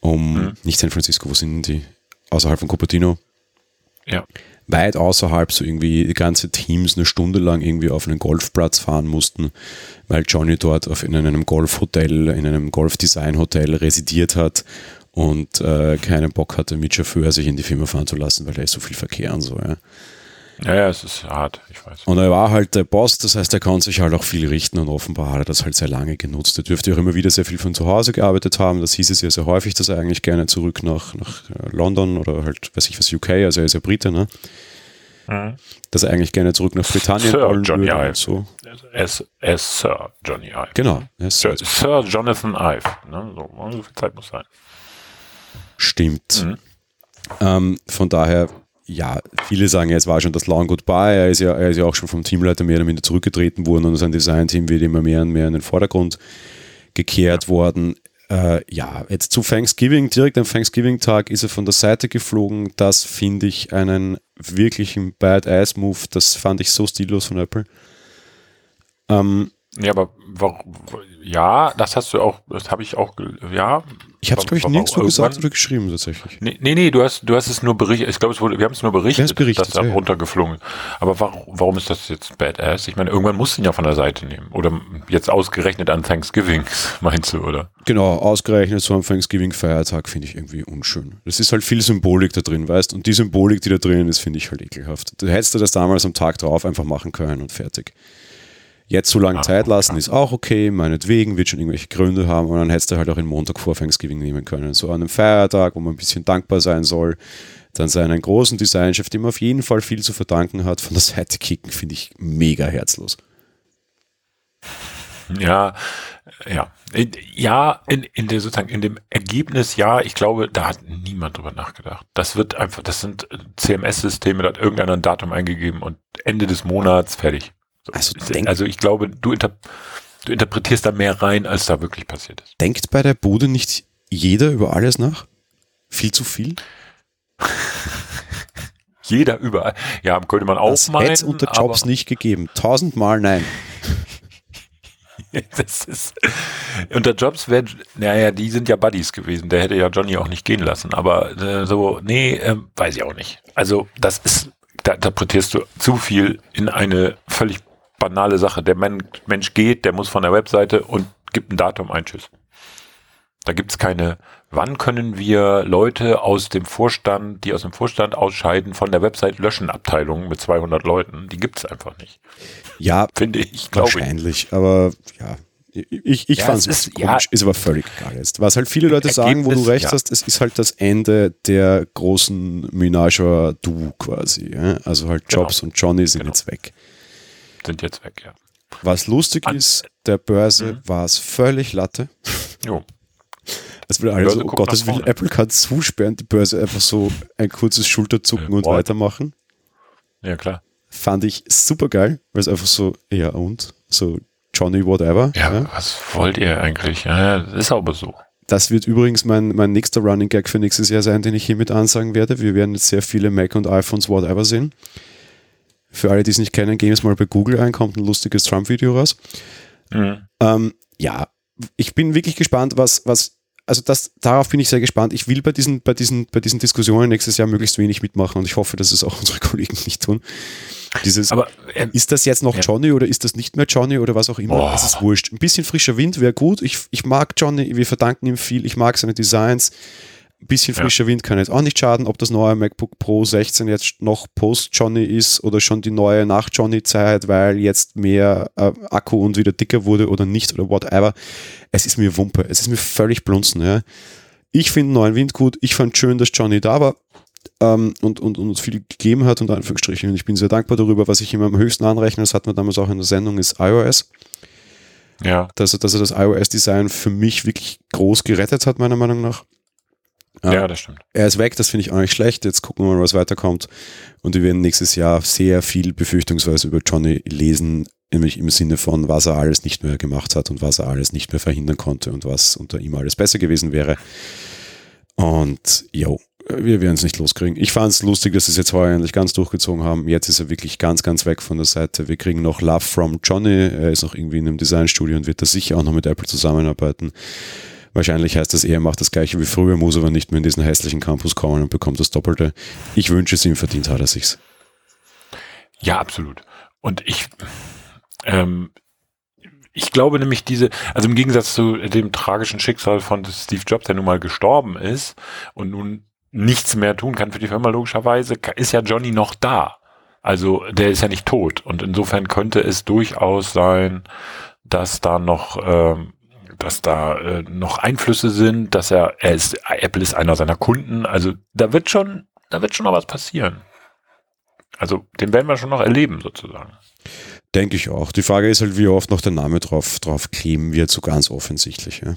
um, mhm. nicht San Francisco, wo sind die? Außerhalb von Cupertino. Ja. Weit außerhalb, so irgendwie die ganze Teams eine Stunde lang irgendwie auf einen Golfplatz fahren mussten, weil Johnny dort auf, in einem Golfhotel, in einem Golfdesign-Hotel residiert hat und äh, keinen Bock hatte, mit Chauffeur sich in die Firma fahren zu lassen, weil da ist so viel Verkehr und so, ja. Ja, ja, es ist hart, ich weiß. Und er war halt der Boss, das heißt, er konnte sich halt auch viel richten und offenbar hat er das halt sehr lange genutzt. Er dürfte auch immer wieder sehr viel von zu Hause gearbeitet haben. Das hieß es ja sehr häufig, dass er eigentlich gerne zurück nach, nach äh, London oder halt, weiß ich was, UK, also er ist ja Brite, ne? Mhm. Dass er eigentlich gerne zurück nach Britannien Sir wollen Johnny würde. Ive. So. As, as Sir Johnny Ive. Genau. Sir, Sir, Jonathan Ive. Ne? So, so viel Zeit muss sein. Stimmt. Mhm. Ähm, von daher ja, viele sagen, es war schon das Long Goodbye. Er ist ja, er ist ja auch schon vom Teamleiter mehr oder minder zurückgetreten worden und sein Design-Team wird immer mehr und mehr in den Vordergrund gekehrt worden. Äh, ja, jetzt zu Thanksgiving, direkt am Thanksgiving-Tag ist er von der Seite geflogen. Das finde ich einen wirklichen Bad-Ass-Move. Das fand ich so stillos von Apple. Ähm, ja, aber warum, ja, das hast du auch, das habe ich auch, ja. Ich habe es, glaube ich, nirgendwo gesagt oder geschrieben tatsächlich. Nee, nee, nee, du hast, du hast es nur berichtet, ich glaube, es wurde, wir haben es nur berichtet, berichtet dass er ja. runtergeflogen ist. Aber warum, warum ist das jetzt Badass? Ich meine, irgendwann musst du ihn ja von der Seite nehmen. Oder jetzt ausgerechnet an Thanksgiving, meinst du, oder? Genau, ausgerechnet so am Thanksgiving-Feiertag finde ich irgendwie unschön. Das ist halt viel Symbolik da drin, weißt Und die Symbolik, die da drin ist, finde ich halt ekelhaft. Du hättest du das damals am Tag drauf einfach machen können und fertig. Jetzt so lange ah, Zeit lassen ist auch okay, meinetwegen, wird schon irgendwelche Gründe haben und dann hättest du halt auch den Montag vor Thanksgiving nehmen können. So an einem Feiertag, wo man ein bisschen dankbar sein soll, dann seinen großen Designchef, dem man auf jeden Fall viel zu verdanken hat, von der Seite kicken, finde ich mega herzlos. Ja, ja, ja, in, in der sozusagen in dem Ergebnis, ja, ich glaube, da hat niemand drüber nachgedacht. Das wird einfach, das sind CMS-Systeme, da hat irgendeiner ein Datum eingegeben und Ende des Monats fertig. Also, denk, also ich glaube, du, inter, du interpretierst da mehr rein, als da wirklich passiert ist. Denkt bei der Bude nicht jeder über alles nach? Viel zu viel? jeder überall. Ja, könnte man auch das meinen. Hätte unter Jobs nicht gegeben. Tausendmal nein. das ist, unter Jobs wäre, naja, die sind ja Buddies gewesen. Der hätte ja Johnny auch nicht gehen lassen. Aber äh, so, nee, äh, weiß ich auch nicht. Also, das ist, da interpretierst du zu viel in eine völlig banale Sache. Der Mensch geht, der muss von der Webseite und gibt ein Datum ein. Tschüss. Da gibt's keine, wann können wir Leute aus dem Vorstand, die aus dem Vorstand ausscheiden, von der Website löschen Abteilung mit 200 Leuten. Die gibt's einfach nicht. Ja, finde ich. Wahrscheinlich, ich. aber ja. Ich, ich ja, fand es ist, komisch, ja, ist aber völlig egal jetzt. Was halt viele Leute sagen, wo du recht ja. hast, es ist halt das Ende der großen Menage du quasi. Also halt genau. Jobs genau. und Johnny sind genau. jetzt weg. Sind jetzt weg, ja. Was lustig An ist, der Börse mhm. war es völlig Latte. Jo. Es wird alles so, oh Gottes Willen, Apple kann zusperren, die Börse einfach so ein kurzes Schulterzucken ja, und weitermachen. Ja, klar. Fand ich super geil, weil es einfach so, ja und? So Johnny whatever. Ja, ja. was wollt ihr eigentlich? Ja, ist aber so. Das wird übrigens mein, mein nächster Running Gag für nächstes Jahr sein, den ich hiermit ansagen werde. Wir werden jetzt sehr viele Mac und iPhones whatever sehen. Für alle, die es nicht kennen, gehen es mal bei Google ein, kommt ein lustiges Trump-Video raus. Mhm. Ähm, ja, ich bin wirklich gespannt, was, was, also das, darauf bin ich sehr gespannt. Ich will bei diesen, bei diesen, bei diesen Diskussionen nächstes Jahr möglichst wenig mitmachen und ich hoffe, dass es auch unsere Kollegen nicht tun. Dieses, Aber, ähm, ist das jetzt noch ja. Johnny oder ist das nicht mehr Johnny oder was auch immer? Oh. Das ist wurscht. Ein bisschen frischer Wind wäre gut. Ich, ich mag Johnny, wir verdanken ihm viel. Ich mag seine Designs. Ein bisschen frischer ja. Wind kann jetzt auch nicht schaden, ob das neue MacBook Pro 16 jetzt noch Post-Johnny ist oder schon die neue Nach-Johnny-Zeit, weil jetzt mehr äh, Akku und wieder dicker wurde oder nicht oder whatever. Es ist mir Wumpe. Es ist mir völlig blunzen. Ja. Ich finde neuen Wind gut. Ich fand schön, dass Johnny da war ähm, und, und, und uns viel gegeben hat, unter Anführungsstrichen. Und ich bin sehr dankbar darüber, was ich ihm am höchsten anrechne, das hatten wir damals auch in der Sendung, ist iOS. Ja. Dass, er, dass er das iOS-Design für mich wirklich groß gerettet hat, meiner Meinung nach. Ja, das stimmt. Er ist weg, das finde ich auch nicht schlecht. Jetzt gucken wir mal, was weiterkommt. Und wir werden nächstes Jahr sehr viel befürchtungsweise über Johnny lesen, nämlich im Sinne von, was er alles nicht mehr gemacht hat und was er alles nicht mehr verhindern konnte und was unter ihm alles besser gewesen wäre. Und jo, wir werden es nicht loskriegen. Ich fand es lustig, dass sie es jetzt heuer endlich ganz durchgezogen haben. Jetzt ist er wirklich ganz, ganz weg von der Seite. Wir kriegen noch Love from Johnny. Er ist noch irgendwie in einem Designstudio und wird da sicher auch noch mit Apple zusammenarbeiten. Wahrscheinlich heißt das, er macht das gleiche wie früher, muss aber nicht mehr in diesen hässlichen Campus kommen und bekommt das Doppelte. Ich wünsche es ihm, verdient hat er sich's. Ja, absolut. Und ich, ähm, ich glaube nämlich diese, also im Gegensatz zu dem tragischen Schicksal von Steve Jobs, der nun mal gestorben ist und nun nichts mehr tun kann für die Firma, logischerweise, ist ja Johnny noch da. Also der ist ja nicht tot. Und insofern könnte es durchaus sein, dass da noch, ähm, dass da äh, noch Einflüsse sind, dass er, er ist, Apple ist einer seiner Kunden. Also da wird schon, da wird schon noch was passieren. Also den werden wir schon noch erleben, sozusagen. Denke ich auch. Die Frage ist halt, wie oft noch der Name drauf, drauf kleben wird, so ganz offensichtlich. Ja?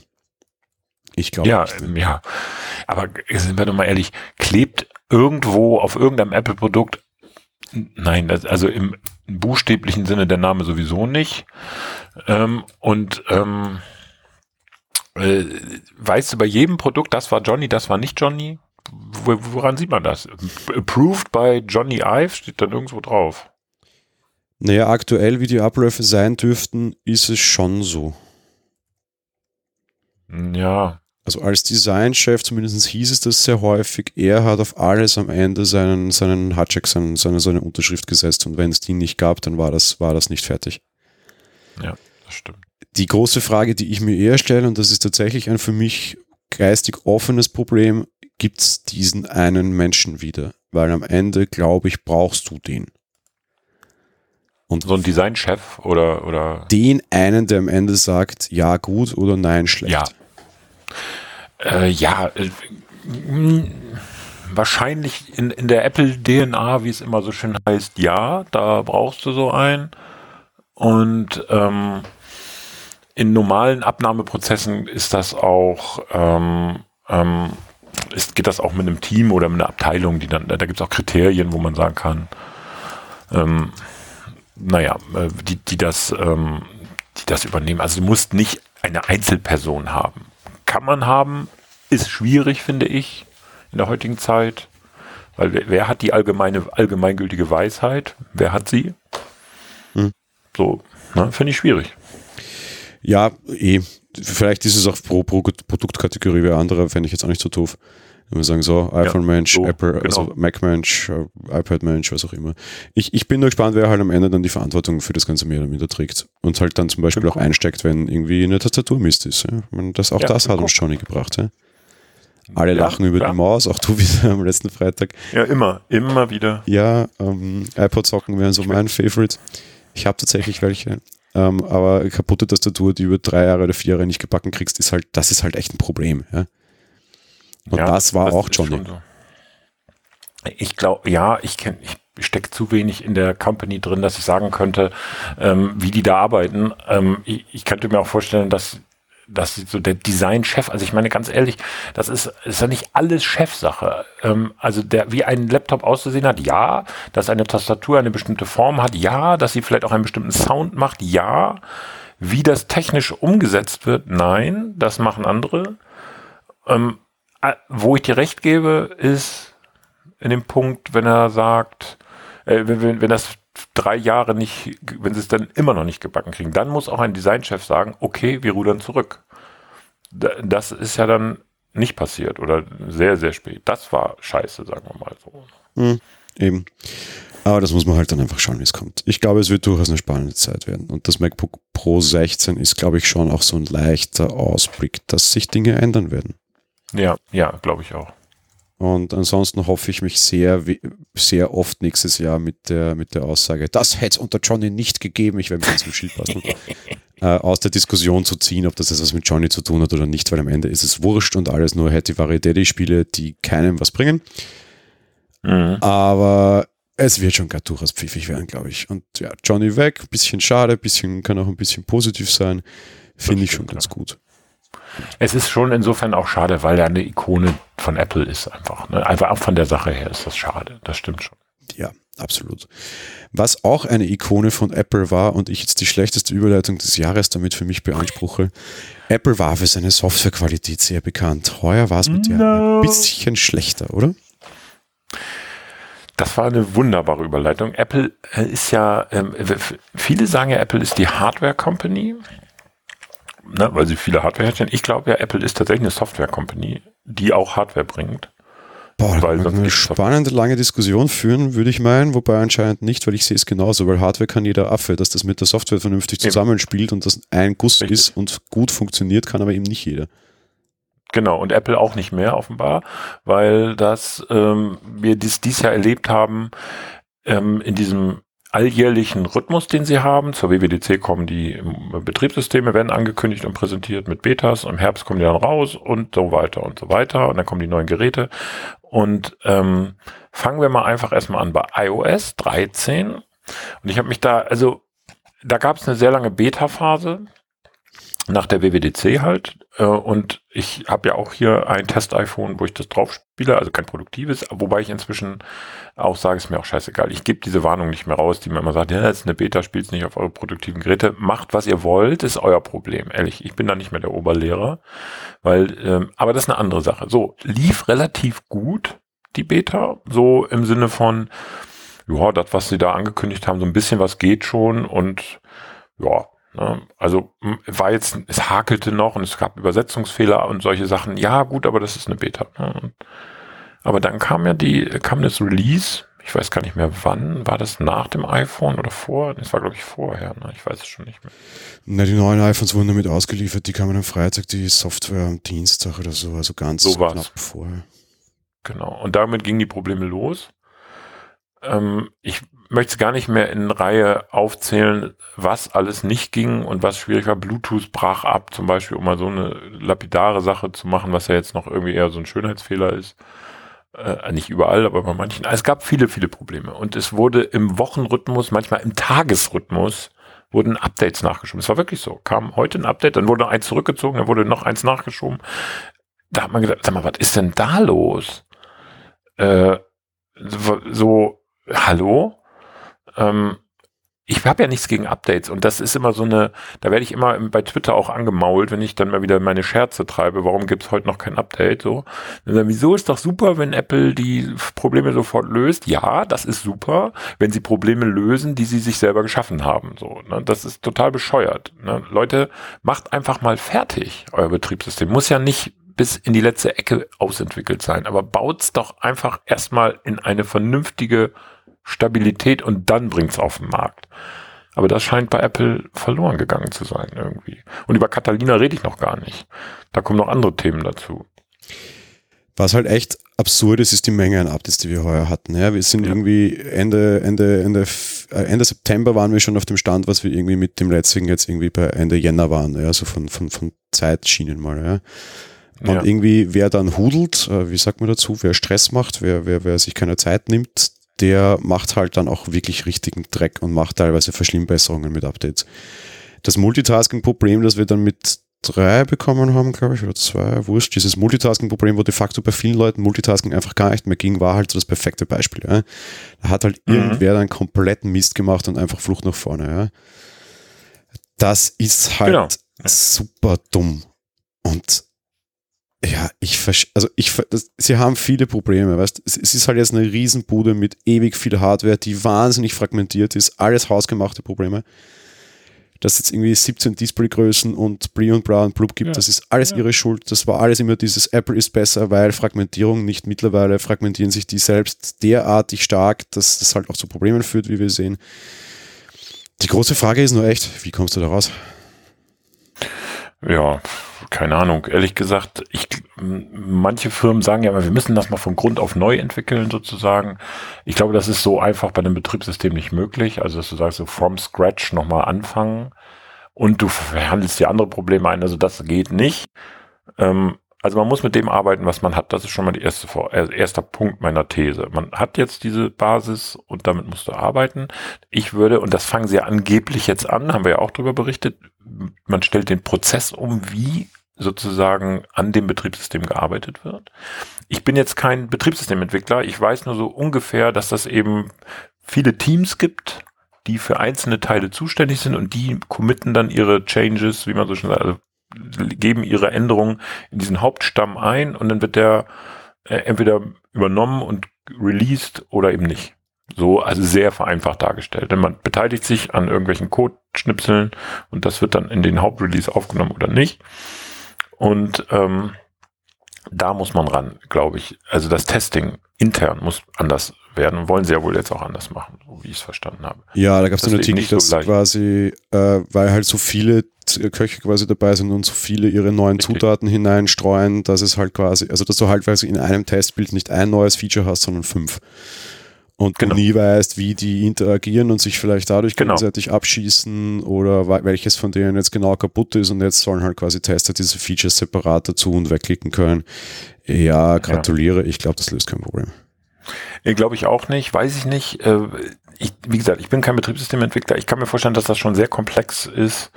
Ich glaube. Ja, nicht, ja. Aber sind wir doch mal ehrlich, klebt irgendwo auf irgendeinem Apple-Produkt Nein, das, also im buchstäblichen Sinne der Name sowieso nicht. Ähm, und ähm, äh, weißt du bei jedem Produkt, das war Johnny, das war nicht Johnny? woran sieht man das? Approved by Johnny Ive steht dann irgendwo drauf. Naja, aktuell, wie die Abläufe sein dürften, ist es schon so. Ja. Also als Designchef zumindest hieß es das sehr häufig, er hat auf alles am Ende seinen, seinen Hatcheck, seine, seine, seine Unterschrift gesetzt und wenn es die nicht gab, dann war das, war das nicht fertig. Ja, das stimmt. Die große Frage, die ich mir eher stelle, und das ist tatsächlich ein für mich geistig offenes Problem, gibt es diesen einen Menschen wieder? Weil am Ende, glaube ich, brauchst du den. Und so ein Designchef oder, oder? Den einen, der am Ende sagt, ja gut oder nein schlecht. Ja, äh, ja, äh, wahrscheinlich in, in der Apple-DNA, wie es immer so schön heißt, ja, da brauchst du so einen. Und ähm, in normalen Abnahmeprozessen ist das auch, ähm, ähm, ist, geht das auch mit einem Team oder mit einer Abteilung, die dann, da gibt es auch Kriterien, wo man sagen kann, ähm, naja, äh, die, die das, ähm, die das übernehmen. Also du musst nicht eine Einzelperson haben kann man haben, ist schwierig, finde ich, in der heutigen Zeit. Weil wer, wer hat die allgemeine, allgemeingültige Weisheit? Wer hat sie? Hm. So, ne, finde ich schwierig. Ja, eh. Vielleicht ist es auch pro, pro Produktkategorie wie andere, fände ich jetzt auch nicht so doof. Wenn wir sagen so, iPhone-Mensch, ja, so, Apple, genau. also Mac-Mensch, äh, iPad-Mensch, was auch immer. Ich, ich bin nur gespannt, wer halt am Ende dann die Verantwortung für das Ganze mehr oder minder trägt und halt dann zum Beispiel auch einsteckt, wenn irgendwie eine Tastatur Mist ist. Ja? Meine, das, auch ja, das hat uns Johnny gebracht. Ja? Alle ja, lachen über die Maus, auch du wieder am letzten Freitag. Ja, immer, immer wieder. Ja, ähm, iPod-Socken wären so mein Favorite. Ich habe tatsächlich welche. Ähm, aber kaputte Tastatur, die über drei Jahre oder vier Jahre nicht gebacken kriegst, ist halt, das ist halt echt ein Problem. Ja? Und ja, das war das auch Johnny. So. Ich glaube, ja, ich kenne, ich stecke zu wenig in der Company drin, dass ich sagen könnte, ähm, wie die da arbeiten. Ähm, ich, ich könnte mir auch vorstellen, dass dass so der Designchef, also ich meine ganz ehrlich, das ist, ist ja nicht alles Chefsache. Ähm, also der, wie ein Laptop auszusehen hat, ja, dass eine Tastatur eine bestimmte Form hat, ja, dass sie vielleicht auch einen bestimmten Sound macht, ja. Wie das technisch umgesetzt wird, nein, das machen andere. Ähm, äh, wo ich dir recht gebe, ist in dem Punkt, wenn er sagt, äh, wenn, wenn das drei Jahre nicht, wenn sie es dann immer noch nicht gebacken kriegen, dann muss auch ein Designchef sagen, okay, wir rudern zurück. Das ist ja dann nicht passiert oder sehr, sehr spät. Das war scheiße, sagen wir mal so. Mhm, eben. Aber das muss man halt dann einfach schauen, wie es kommt. Ich glaube, es wird durchaus eine spannende Zeit werden. Und das MacBook Pro 16 ist, glaube ich, schon auch so ein leichter Ausblick, dass sich Dinge ändern werden. Ja, ja, glaube ich auch. Und ansonsten hoffe ich mich sehr, sehr oft nächstes Jahr mit der, mit der Aussage, das hätte es unter Johnny nicht gegeben, ich werde mich zum Schild passen, äh, aus der Diskussion zu ziehen, ob das etwas mit Johnny zu tun hat oder nicht, weil am Ende ist es wurscht und alles nur Hattie Daddy-Spiele, die keinem was bringen. Mhm. Aber es wird schon gar durchaus pfiffig werden, glaube ich. Und ja, Johnny weg, bisschen schade, bisschen, kann auch ein bisschen positiv sein, finde ich schon ganz gut. Es ist schon insofern auch schade, weil er eine Ikone von Apple ist einfach. Ne? Einfach auch von der Sache her ist das schade. Das stimmt schon. Ja, absolut. Was auch eine Ikone von Apple war und ich jetzt die schlechteste Überleitung des Jahres damit für mich beanspruche, Apple war für seine Softwarequalität sehr bekannt. Heuer war es mit no. der ein bisschen schlechter, oder? Das war eine wunderbare Überleitung. Apple äh, ist ja, ähm, viele sagen ja, Apple ist die Hardware Company ne, weil sie viele Hardware herstellen. Ich glaube ja, Apple ist tatsächlich eine Software-Company, die auch Hardware bringt. Boah, weil eine spannende, lange Diskussion führen, würde ich meinen, wobei anscheinend nicht, weil ich sehe es genauso, weil Hardware kann jeder Affe, dass das mit der Software vernünftig zusammenspielt und das ein Guss Richtig. ist und gut funktioniert, kann aber eben nicht jeder. Genau, und Apple auch nicht mehr offenbar, weil das ähm, wir dies, dies Jahr erlebt haben ähm, in diesem alljährlichen Rhythmus, den sie haben. Zur WWDC kommen die Betriebssysteme, werden angekündigt und präsentiert mit Betas. Im Herbst kommen die dann raus und so weiter und so weiter. Und dann kommen die neuen Geräte. Und ähm, fangen wir mal einfach erstmal an bei iOS 13. Und ich habe mich da, also da gab es eine sehr lange Beta-Phase nach der WWDC halt. Äh, und ich habe ja auch hier ein Test-iPhone, wo ich das drauf spiele, also kein produktives, wobei ich inzwischen auch sage, ist mir auch scheißegal. Ich gebe diese Warnung nicht mehr raus, die mir immer sagt, ja, das ist eine Beta, spielt es nicht auf eure produktiven Geräte. Macht, was ihr wollt, ist euer Problem. Ehrlich, ich bin da nicht mehr der Oberlehrer. Weil, ähm, aber das ist eine andere Sache. So, lief relativ gut, die Beta, so im Sinne von, ja, das, was sie da angekündigt haben, so ein bisschen was geht schon und ja? Also war jetzt, es hakelte noch und es gab Übersetzungsfehler und solche Sachen. Ja, gut, aber das ist eine Beta. Ne? Aber dann kam ja die, kam das Release. Ich weiß gar nicht mehr wann. War das nach dem iPhone oder vor? Das war, glaube ich, vorher. Ne? Ich weiß es schon nicht mehr. Na, die neuen iPhones wurden damit ausgeliefert. Die kamen am Freitag, die Software am Dienstag oder so. Also ganz so knapp vorher. Genau. Und damit gingen die Probleme los. Ähm, ich möchte gar nicht mehr in Reihe aufzählen, was alles nicht ging und was schwierig war. Bluetooth brach ab, zum Beispiel, um mal so eine lapidare Sache zu machen, was ja jetzt noch irgendwie eher so ein Schönheitsfehler ist. Äh, nicht überall, aber bei manchen. Es gab viele, viele Probleme. Und es wurde im Wochenrhythmus, manchmal im Tagesrhythmus, wurden Updates nachgeschoben. Es war wirklich so. Kam heute ein Update, dann wurde eins zurückgezogen, dann wurde noch eins nachgeschoben. Da hat man gedacht, sag mal, was ist denn da los? Äh, so hallo? Ähm, ich habe ja nichts gegen Updates und das ist immer so eine, da werde ich immer bei Twitter auch angemault, wenn ich dann mal wieder meine Scherze treibe, warum gibt es heute noch kein Update? So, dann, wieso ist doch super, wenn Apple die Probleme sofort löst? Ja, das ist super, wenn sie Probleme lösen, die sie sich selber geschaffen haben. So, ne? Das ist total bescheuert. Ne? Leute, macht einfach mal fertig euer Betriebssystem. Muss ja nicht bis in die letzte Ecke ausentwickelt sein. Aber baut's doch einfach erstmal in eine vernünftige Stabilität und dann bringt's auf den Markt. Aber das scheint bei Apple verloren gegangen zu sein irgendwie. Und über Catalina rede ich noch gar nicht. Da kommen noch andere Themen dazu. Was halt echt absurd ist, ist die Menge an Updates, die wir heuer hatten. Ja, wir sind ja. irgendwie Ende, Ende, Ende, äh, Ende September waren wir schon auf dem Stand, was wir irgendwie mit dem letzten jetzt irgendwie bei Ende Jänner waren. Ja, so von, von, von Zeitschienen mal. Ja. Und ja. irgendwie, wer dann hudelt, äh, wie sagt man dazu, wer Stress macht, wer, wer, wer sich keine Zeit nimmt, der macht halt dann auch wirklich richtigen Dreck und macht teilweise Verschlimmbesserungen mit Updates. Das Multitasking-Problem, das wir dann mit drei bekommen haben, glaube ich, oder zwei, wurscht, dieses Multitasking-Problem, wo de facto bei vielen Leuten Multitasking einfach gar nicht mehr ging, war halt so das perfekte Beispiel. Ja. Da hat halt mhm. irgendwer dann kompletten Mist gemacht und einfach Flucht nach vorne. Ja. Das ist halt genau. super dumm. Und ja, ich also ich das, sie haben viele Probleme, weißt es, es ist halt jetzt eine Riesenbude mit ewig viel Hardware, die wahnsinnig fragmentiert ist, alles hausgemachte Probleme. Dass es jetzt irgendwie 17 Displaygrößen und Brie und Bra und Blub gibt, ja. das ist alles ja. ihre Schuld. Das war alles immer dieses Apple ist besser, weil Fragmentierung nicht mittlerweile fragmentieren sich die selbst derartig stark, dass das halt auch zu Problemen führt, wie wir sehen. Die große Frage ist nur echt, wie kommst du da raus? Ja, keine Ahnung. Ehrlich gesagt, ich, manche Firmen sagen ja, wir müssen das mal von Grund auf neu entwickeln sozusagen. Ich glaube, das ist so einfach bei einem Betriebssystem nicht möglich. Also, dass du sagst, so from scratch nochmal anfangen und du verhandelst dir andere Probleme ein. Also, das geht nicht. Ähm, also man muss mit dem arbeiten, was man hat. Das ist schon mal die erste, äh, erster Punkt meiner These. Man hat jetzt diese Basis und damit musst du arbeiten. Ich würde, und das fangen sie ja angeblich jetzt an, haben wir ja auch darüber berichtet, man stellt den Prozess um, wie sozusagen an dem Betriebssystem gearbeitet wird. Ich bin jetzt kein Betriebssystementwickler. Ich weiß nur so ungefähr, dass das eben viele Teams gibt, die für einzelne Teile zuständig sind und die committen dann ihre Changes, wie man so schon sagt, also geben ihre Änderungen in diesen Hauptstamm ein und dann wird der äh, entweder übernommen und released oder eben nicht. So, also sehr vereinfacht dargestellt. Denn man beteiligt sich an irgendwelchen Code-Schnipseln und das wird dann in den Hauptrelease aufgenommen oder nicht. Und ähm, da muss man ran, glaube ich. Also das Testing intern muss anders werden. Wollen sie ja wohl jetzt auch anders machen, so wie ich es verstanden habe. Ja, da gab es einen Artikel, dass so quasi, äh, weil halt so viele Köche quasi dabei sind und so viele ihre neuen Richtig. Zutaten hineinstreuen, dass es halt quasi, also dass du halt quasi in einem Testbild nicht ein neues Feature hast, sondern fünf. Und genau. du nie weißt, wie die interagieren und sich vielleicht dadurch genau. gegenseitig abschießen oder welches von denen jetzt genau kaputt ist und jetzt sollen halt quasi Tester diese Features separat dazu und wegklicken können. Ja, gratuliere, ja. ich glaube, das löst kein Problem. Äh, Glaube ich auch nicht, weiß ich nicht. Äh, ich, wie gesagt, ich bin kein Betriebssystementwickler. Ich kann mir vorstellen, dass das schon sehr komplex ist,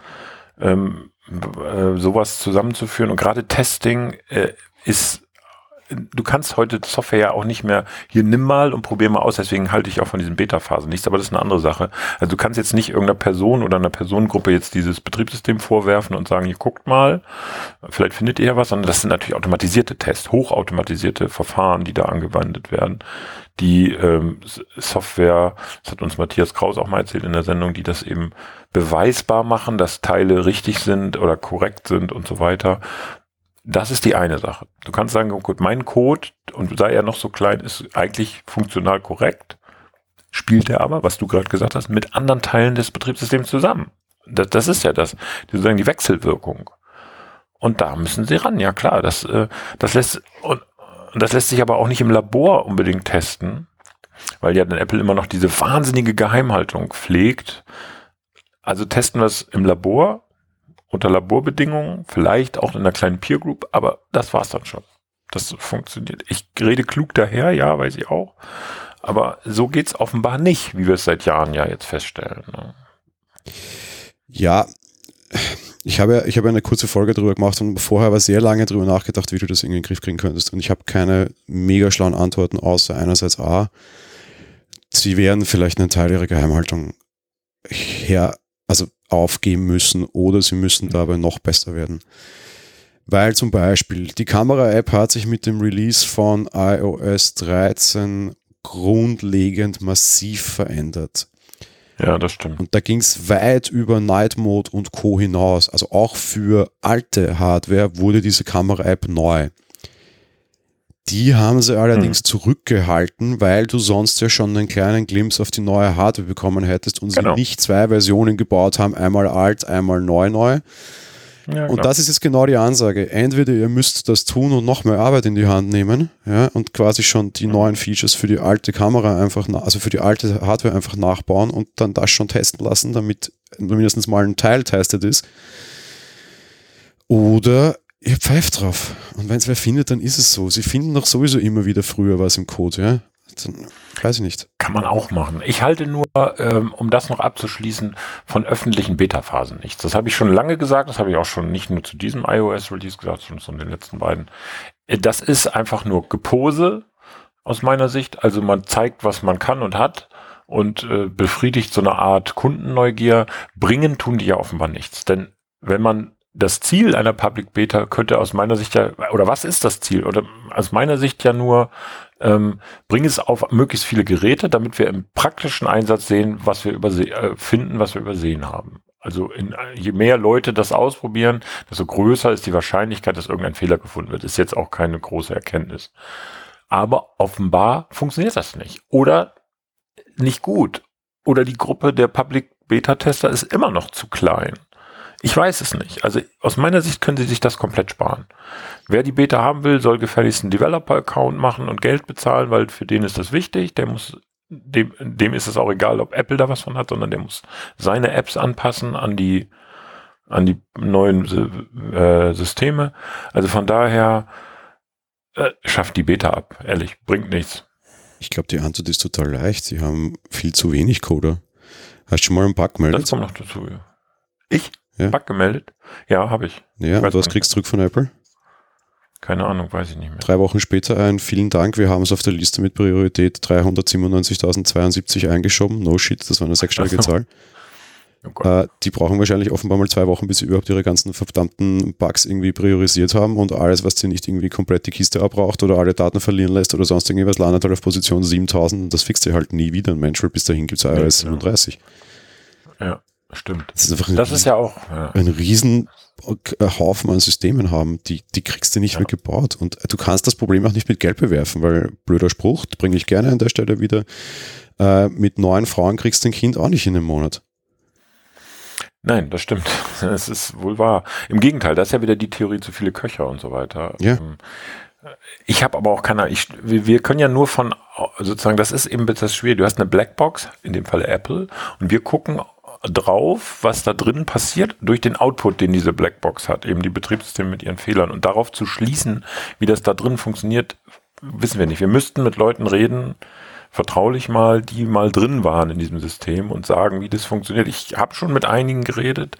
ähm, äh, sowas zusammenzuführen. Und gerade Testing ist du kannst heute Software ja auch nicht mehr, hier nimm mal und probier mal aus, deswegen halte ich auch von diesen Beta-Phasen nichts, aber das ist eine andere Sache. Also du kannst jetzt nicht irgendeiner Person oder einer Personengruppe jetzt dieses Betriebssystem vorwerfen und sagen, hier guckt mal, vielleicht findet ihr ja was, sondern das sind natürlich automatisierte Tests, hochautomatisierte Verfahren, die da angewendet werden, die ähm, Software, das hat uns Matthias Kraus auch mal erzählt in der Sendung, die das eben beweisbar machen, dass Teile richtig sind oder korrekt sind und so weiter. Das ist die eine Sache. Du kannst sagen, gut, mein Code, und sei er noch so klein, ist eigentlich funktional korrekt, spielt er aber, was du gerade gesagt hast, mit anderen Teilen des Betriebssystems zusammen. Das, das ist ja das, sozusagen die Wechselwirkung. Und da müssen sie ran, ja klar. Das, äh, das lässt, und das lässt sich aber auch nicht im Labor unbedingt testen, weil ja dann Apple immer noch diese wahnsinnige Geheimhaltung pflegt. Also testen wir es im Labor unter Laborbedingungen, vielleicht auch in einer kleinen Peer Group, aber das war's dann schon. Das funktioniert. Ich rede klug daher, ja, weiß ich auch. Aber so geht's offenbar nicht, wie wir es seit Jahren ja jetzt feststellen. Ne? Ja, ich habe ja, ich habe eine kurze Folge darüber gemacht und vorher aber sehr lange darüber nachgedacht, wie du das in den Griff kriegen könntest. Und ich habe keine mega schlauen Antworten, außer einerseits A, sie werden vielleicht einen Teil ihrer Geheimhaltung her, also aufgeben müssen oder sie müssen dabei noch besser werden. Weil zum Beispiel die Kamera-App hat sich mit dem Release von iOS 13 grundlegend massiv verändert. Ja, das stimmt. Und da ging es weit über Night Mode und Co. hinaus. Also auch für alte Hardware wurde diese Kamera-App neu. Die haben sie allerdings hm. zurückgehalten, weil du sonst ja schon einen kleinen Glimpse auf die neue Hardware bekommen hättest und genau. sie nicht zwei Versionen gebaut haben, einmal alt, einmal neu neu. Ja, und das ist jetzt genau die Ansage. Entweder ihr müsst das tun und noch mehr Arbeit in die Hand nehmen, ja, und quasi schon die neuen Features für die alte Kamera einfach, also für die alte Hardware einfach nachbauen und dann das schon testen lassen, damit mindestens mal ein Teil testet ist. Oder ihr pfeift drauf. Und wenn es wer findet, dann ist es so. Sie finden doch sowieso immer wieder früher was im Code, ja. Dann, weiß ich nicht. Kann man auch machen. Ich halte nur, ähm, um das noch abzuschließen, von öffentlichen Beta-Phasen nichts. Das habe ich schon lange gesagt, das habe ich auch schon nicht nur zu diesem iOS-Release gesagt, sondern zu den letzten beiden. Äh, das ist einfach nur Gepose aus meiner Sicht. Also man zeigt, was man kann und hat und äh, befriedigt so eine Art Kundenneugier. Bringen tun die ja offenbar nichts. Denn wenn man das Ziel einer Public Beta könnte aus meiner Sicht ja, oder was ist das Ziel? Oder aus meiner Sicht ja nur, ähm, bring es auf möglichst viele Geräte, damit wir im praktischen Einsatz sehen, was wir überse äh, finden, was wir übersehen haben. Also in, je mehr Leute das ausprobieren, desto größer ist die Wahrscheinlichkeit, dass irgendein Fehler gefunden wird. Ist jetzt auch keine große Erkenntnis. Aber offenbar funktioniert das nicht. Oder nicht gut. Oder die Gruppe der Public Beta Tester ist immer noch zu klein. Ich weiß es nicht. Also aus meiner Sicht können sie sich das komplett sparen. Wer die Beta haben will, soll gefälligst einen Developer-Account machen und Geld bezahlen, weil für den ist das wichtig. Der muss, dem, dem ist es auch egal, ob Apple da was von hat, sondern der muss seine Apps anpassen an die, an die neuen äh, Systeme. Also von daher äh, schafft die Beta ab. Ehrlich, bringt nichts. Ich glaube, die Antwort ist total leicht. Sie haben viel zu wenig Coder. Hast du schon mal einen Bug gemeldet? Das kommt noch dazu, ja. Ich? Ja. Bug gemeldet? Ja, habe ich. Ja, ich und was kriegst du zurück von Apple? Keine Ahnung, weiß ich nicht mehr. Drei Wochen später ein vielen Dank, wir haben es auf der Liste mit Priorität 397.072 eingeschoben. No shit, das war eine sechsstellige Zahl. Oh äh, die brauchen wahrscheinlich offenbar mal zwei Wochen, bis sie überhaupt ihre ganzen verdammten Bugs irgendwie priorisiert haben und alles, was sie nicht irgendwie komplett die Kiste abbraucht oder alle Daten verlieren lässt oder sonst irgendwas, landet halt auf Position 7000 und das fixt ihr halt nie wieder ein Mensch, bis dahin gibt es iOS ja, 37. Ja. Stimmt. Das ist, einfach das ist ja auch ja. ein riesen Haufen an Systemen haben, die, die kriegst du nicht ja. mehr gebaut. Und du kannst das Problem auch nicht mit Geld bewerfen, weil blöder Spruch, bringe ich gerne an der Stelle wieder, äh, mit neun Frauen kriegst du ein Kind auch nicht in einem Monat. Nein, das stimmt. Das ist wohl wahr. Im Gegenteil, das ist ja wieder die Theorie zu viele Köcher und so weiter. Ja. Ähm, ich habe aber auch keine, ich, wir können ja nur von, sozusagen, das ist eben das schwierig. Du hast eine Blackbox, in dem Fall Apple, und wir gucken drauf, was da drin passiert, durch den Output, den diese Blackbox hat, eben die Betriebssysteme mit ihren Fehlern. Und darauf zu schließen, wie das da drin funktioniert, wissen wir nicht. Wir müssten mit Leuten reden, vertraulich mal, die mal drin waren in diesem System und sagen, wie das funktioniert. Ich habe schon mit einigen geredet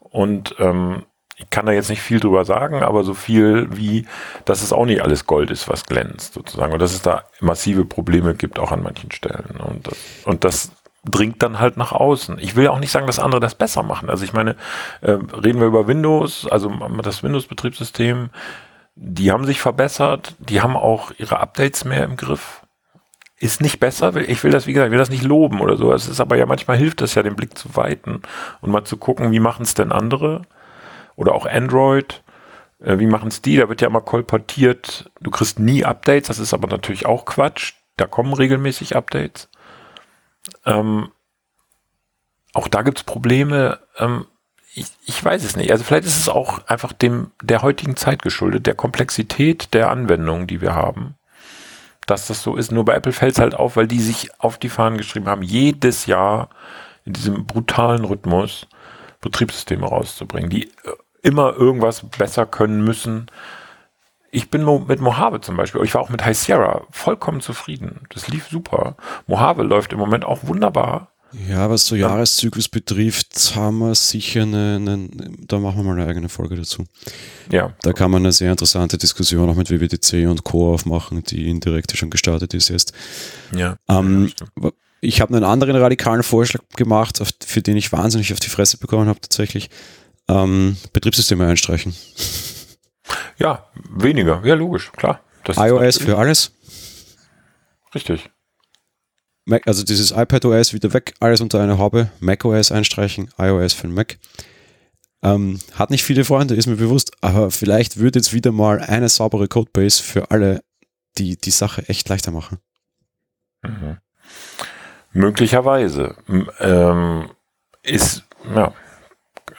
und ähm, ich kann da jetzt nicht viel drüber sagen, aber so viel wie, dass es auch nicht alles Gold ist, was glänzt, sozusagen. Und dass es da massive Probleme gibt, auch an manchen Stellen. Und und das dringt dann halt nach außen. Ich will ja auch nicht sagen, dass andere das besser machen. Also ich meine, äh, reden wir über Windows, also das Windows-Betriebssystem, die haben sich verbessert, die haben auch ihre Updates mehr im Griff. Ist nicht besser, ich will das, wie gesagt, ich will das nicht loben oder so. Es ist aber ja manchmal hilft das ja, den Blick zu weiten und mal zu gucken, wie machen es denn andere? Oder auch Android. Äh, wie machen es die? Da wird ja immer kolportiert, du kriegst nie Updates, das ist aber natürlich auch Quatsch. Da kommen regelmäßig Updates. Ähm, auch da gibt es Probleme. Ähm, ich, ich weiß es nicht. Also vielleicht ist es auch einfach dem der heutigen Zeit geschuldet, der Komplexität der Anwendungen, die wir haben. Dass das so ist. Nur bei Apple fällt es halt auf, weil die sich auf die Fahnen geschrieben haben, jedes Jahr in diesem brutalen Rhythmus Betriebssysteme rauszubringen, die äh, immer irgendwas besser können müssen, ich bin mit Mojave zum Beispiel, ich war auch mit High Sierra vollkommen zufrieden. Das lief super. Mojave läuft im Moment auch wunderbar. Ja, was so Jahreszyklus betrifft, haben wir sicher eine, eine, da machen wir mal eine eigene Folge dazu. Ja. Da kann man eine sehr interessante Diskussion auch mit WWDC und Co. aufmachen, die indirekt schon gestartet ist jetzt. Ja. Ähm, ja ich habe einen anderen radikalen Vorschlag gemacht, auf, für den ich wahnsinnig auf die Fresse bekommen habe tatsächlich. Ähm, Betriebssysteme einstreichen. Ja, weniger. Ja, logisch, klar. Das iOS für alles? Richtig. Mac, also dieses iPadOS wieder weg, alles unter eine Haube, macOS einstreichen, iOS für den Mac. Ähm, hat nicht viele Freunde, ist mir bewusst, aber vielleicht wird jetzt wieder mal eine saubere Codebase für alle, die die Sache echt leichter machen. Mhm. Möglicherweise. Ähm, ist, ja,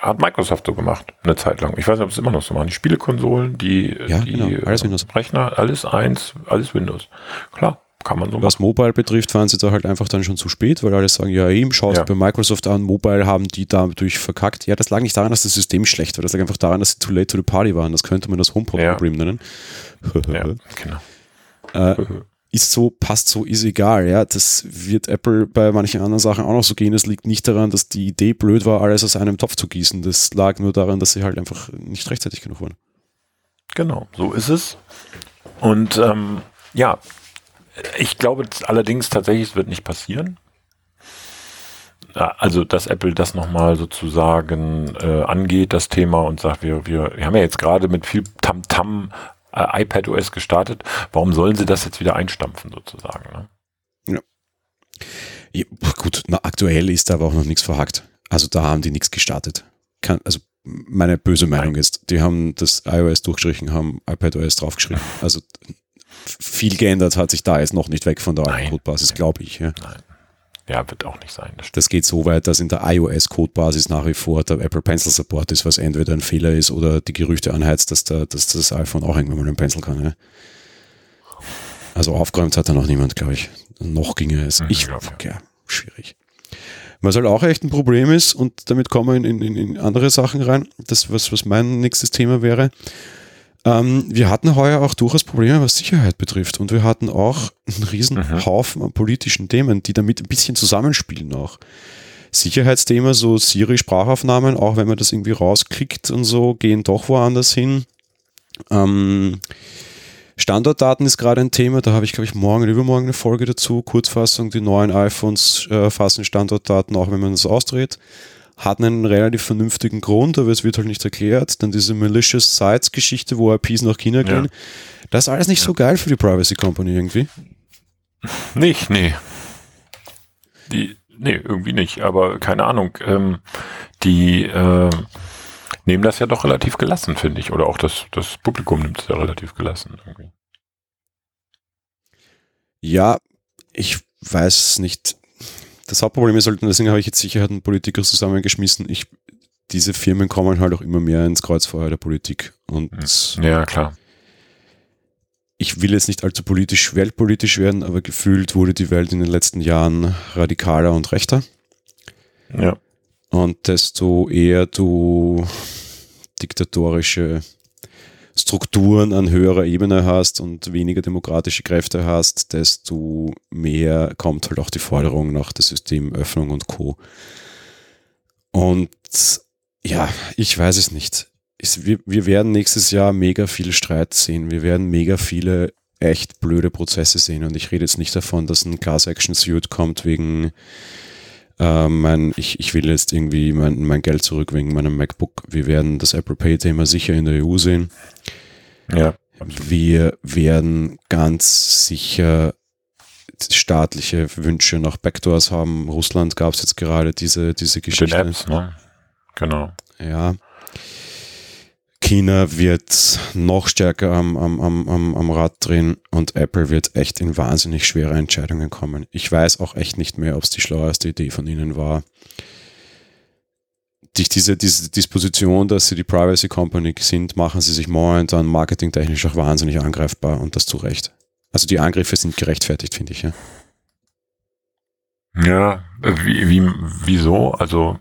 hat Microsoft so gemacht, eine Zeit lang. Ich weiß nicht, ob es immer noch so machen. Die Spielekonsolen, die, ja, die genau. alles Windows. Rechner, alles eins, alles Windows. Klar, kann man so Was machen. Mobile betrifft, waren sie da halt einfach dann schon zu spät, weil alle sagen, ja eben, schaut ja. bei Microsoft an, Mobile haben die dadurch verkackt. Ja, das lag nicht daran, dass das System schlecht war, das lag einfach daran, dass sie too late to the party waren. Das könnte man das HomePod-Problem ja. nennen. ja, genau. Äh, ist so, passt so, ist egal. Ja, das wird Apple bei manchen anderen Sachen auch noch so gehen. Es liegt nicht daran, dass die Idee blöd war, alles aus einem Topf zu gießen. Das lag nur daran, dass sie halt einfach nicht rechtzeitig genug waren. Genau, so ist es. Und ähm, ja, ich glaube allerdings tatsächlich, es wird nicht passieren. Also, dass Apple das nochmal sozusagen äh, angeht, das Thema, und sagt, wir, wir, wir haben ja jetzt gerade mit viel Tamtam -Tam äh, iPadOS gestartet. Warum sollen sie das jetzt wieder einstampfen sozusagen? Ne? Ja. ja. Gut, na, aktuell ist da aber auch noch nichts verhackt. Also da haben die nichts gestartet. Kann, also meine böse Meinung ist, die haben das iOS durchgestrichen, haben iPadOS draufgeschrieben. Also viel geändert hat sich da jetzt noch nicht weg von der alten Codebasis, glaube ich. Ja. Nein. Ja, wird auch nicht sein. Das, das, geht so weit, dass in der iOS-Codebasis nach wie vor der Apple Pencil Support ist, was entweder ein Fehler ist oder die Gerüchte anheizt, dass, der, dass das iPhone auch irgendwann mal einen Pencil kann. Ja? Also aufgeräumt hat da noch niemand, glaube ich. Noch ginge es. Mhm, ich, glaub, ja. ja, schwierig. Was halt auch echt ein Problem ist, und damit kommen wir in, in, in andere Sachen rein, das, was, was mein nächstes Thema wäre, ähm, wir hatten heuer auch durchaus Probleme, was Sicherheit betrifft. Und wir hatten auch einen riesen mhm. Haufen an politischen Themen, die damit ein bisschen zusammenspielen auch. Sicherheitsthema, so Siri-Sprachaufnahmen, auch wenn man das irgendwie rausklickt und so, gehen doch woanders hin. Ähm, Standortdaten ist gerade ein Thema, da habe ich, glaube ich, morgen und übermorgen eine Folge dazu. Kurzfassung, die neuen iPhones äh, fassen Standortdaten, auch wenn man das ausdreht hat einen relativ vernünftigen Grund, aber es wird halt nicht erklärt. Dann diese Malicious Sites Geschichte, wo IPs nach China gehen. Ja. Das ist alles nicht ja. so geil für die Privacy Company irgendwie. Nicht, nee. Die, nee, irgendwie nicht, aber keine Ahnung. Ähm, die äh, nehmen das ja doch relativ gelassen, finde ich. Oder auch das, das Publikum nimmt es ja relativ gelassen irgendwie. Ja, ich weiß nicht das Hauptproblem ist halt, und deswegen habe ich jetzt Sicherheit und Politiker zusammengeschmissen, ich, diese Firmen kommen halt auch immer mehr ins Kreuzfeuer der Politik. Und ja, klar. Ich will jetzt nicht allzu politisch, weltpolitisch werden, aber gefühlt wurde die Welt in den letzten Jahren radikaler und rechter. Ja. Und desto eher du diktatorische Strukturen an höherer Ebene hast und weniger demokratische Kräfte hast, desto mehr kommt halt auch die Forderung nach der Systemöffnung und Co. Und ja, ich weiß es nicht. wir, wir werden nächstes Jahr mega viel Streit sehen. Wir werden mega viele echt blöde Prozesse sehen. Und ich rede jetzt nicht davon, dass ein Class Action Suit kommt wegen äh, mein, ich, ich will jetzt irgendwie mein, mein Geld zurück wegen meinem MacBook. Wir werden das Apple Pay-Thema sicher in der EU sehen. Ja. Wir werden ganz sicher staatliche Wünsche nach Backdoors haben. Russland gab es jetzt gerade diese, diese Geschichte. Apps, ne? Genau. Ja. China wird noch stärker am, am, am, am Rad drehen und Apple wird echt in wahnsinnig schwere Entscheidungen kommen. Ich weiß auch echt nicht mehr, ob es die schlaueste Idee von ihnen war. Durch diese, diese Disposition, dass sie die Privacy Company sind, machen sie sich momentan marketingtechnisch auch wahnsinnig angreifbar und das zu Recht. Also die Angriffe sind gerechtfertigt, finde ich. Ja, ja wie, wie, wieso? Also,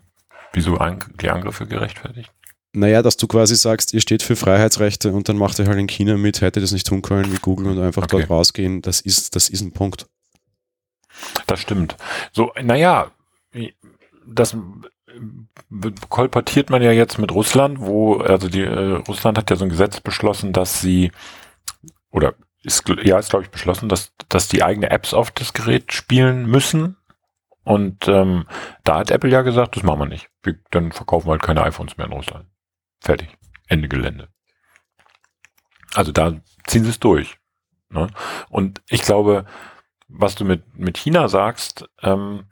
wieso die Angriffe gerechtfertigt? Naja, dass du quasi sagst, ihr steht für Freiheitsrechte und dann macht ihr halt in China mit, hätte das nicht tun können wie Google und einfach okay. dort rausgehen, das ist, das ist ein Punkt. Das stimmt. So, naja, das kolportiert man ja jetzt mit Russland, wo, also die, äh, Russland hat ja so ein Gesetz beschlossen, dass sie, oder ist, ja, ist glaube ich beschlossen, dass, dass die eigene Apps auf das Gerät spielen müssen. Und ähm, da hat Apple ja gesagt, das machen wir nicht. Wir, dann verkaufen wir halt keine iPhones mehr in Russland. Fertig. Ende Gelände. Also da ziehen sie es durch. Ne? Und ich glaube, was du mit, mit China sagst, ähm,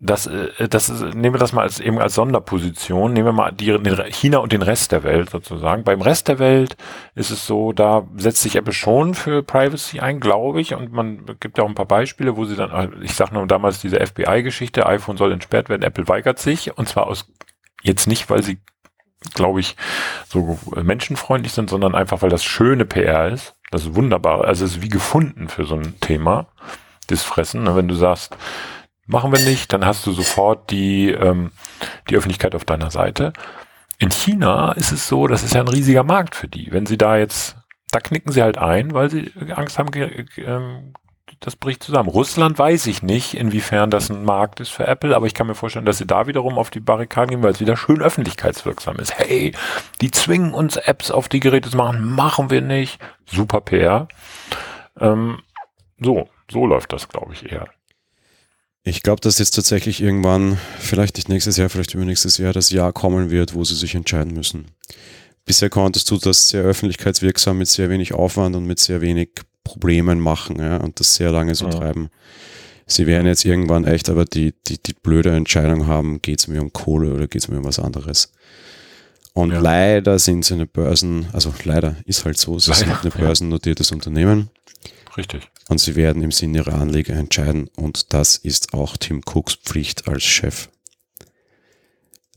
das, äh, das ist, nehmen wir das mal als eben als Sonderposition. Nehmen wir mal die, China und den Rest der Welt sozusagen. Beim Rest der Welt ist es so, da setzt sich Apple schon für Privacy ein, glaube ich. Und man gibt ja auch ein paar Beispiele, wo sie dann, ich sag nur damals diese FBI-Geschichte, iPhone soll entsperrt werden, Apple weigert sich. Und zwar aus jetzt nicht, weil sie, glaube ich, so menschenfreundlich sind, sondern einfach, weil das schöne PR ist. Das ist wunderbar. Also es ist wie gefunden für so ein Thema, das Fressen. Ne? Wenn du sagst, machen wir nicht, dann hast du sofort die, ähm, die Öffentlichkeit auf deiner Seite. In China ist es so, das ist ja ein riesiger Markt für die. Wenn sie da jetzt, da knicken sie halt ein, weil sie Angst haben, ähm, das bricht zusammen. Russland weiß ich nicht, inwiefern das ein Markt ist für Apple, aber ich kann mir vorstellen, dass sie da wiederum auf die Barrikaden gehen, weil es wieder schön öffentlichkeitswirksam ist. Hey, die zwingen uns Apps auf die Geräte zu machen, machen wir nicht. Super PR. Ähm, so, so läuft das, glaube ich, eher. Ich glaube, dass jetzt tatsächlich irgendwann, vielleicht nicht nächstes Jahr, vielleicht übernächstes Jahr, das Jahr kommen wird, wo sie sich entscheiden müssen. Bisher konntest du das sehr öffentlichkeitswirksam mit sehr wenig Aufwand und mit sehr wenig Problemen machen ja, und das sehr lange so ja. treiben. Sie werden jetzt irgendwann echt aber die, die, die blöde Entscheidung haben, geht es mir um Kohle oder geht es mir um was anderes. Und ja. leider sind sie eine Börsen, also leider ist halt so, sie leider, sind ein börsennotiertes Unternehmen. Richtig. Und sie werden im Sinne ihrer Anleger entscheiden. Und das ist auch Tim Cooks Pflicht als Chef.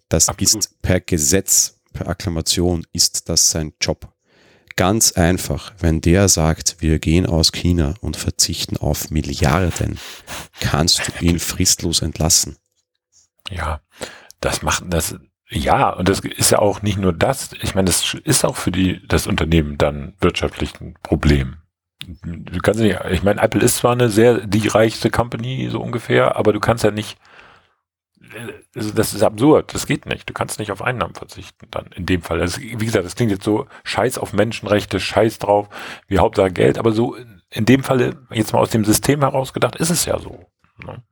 Das Absolut. ist per Gesetz, per Akklamation, ist das sein Job. Ganz einfach, wenn der sagt, wir gehen aus China und verzichten auf Milliarden, kannst du ihn fristlos entlassen. Ja, das macht das, ja, und das ist ja auch nicht nur das. Ich meine, das ist auch für die, das Unternehmen dann wirtschaftlich ein Problem du kannst nicht, ich meine, Apple ist zwar eine sehr, die reichste Company, so ungefähr, aber du kannst ja nicht, also das ist absurd, das geht nicht. Du kannst nicht auf Einnahmen verzichten dann in dem Fall. Das, wie gesagt, das klingt jetzt so scheiß auf Menschenrechte, scheiß drauf, wie Hauptsache Geld, aber so in dem Falle, jetzt mal aus dem System herausgedacht, ist es ja so. Ne?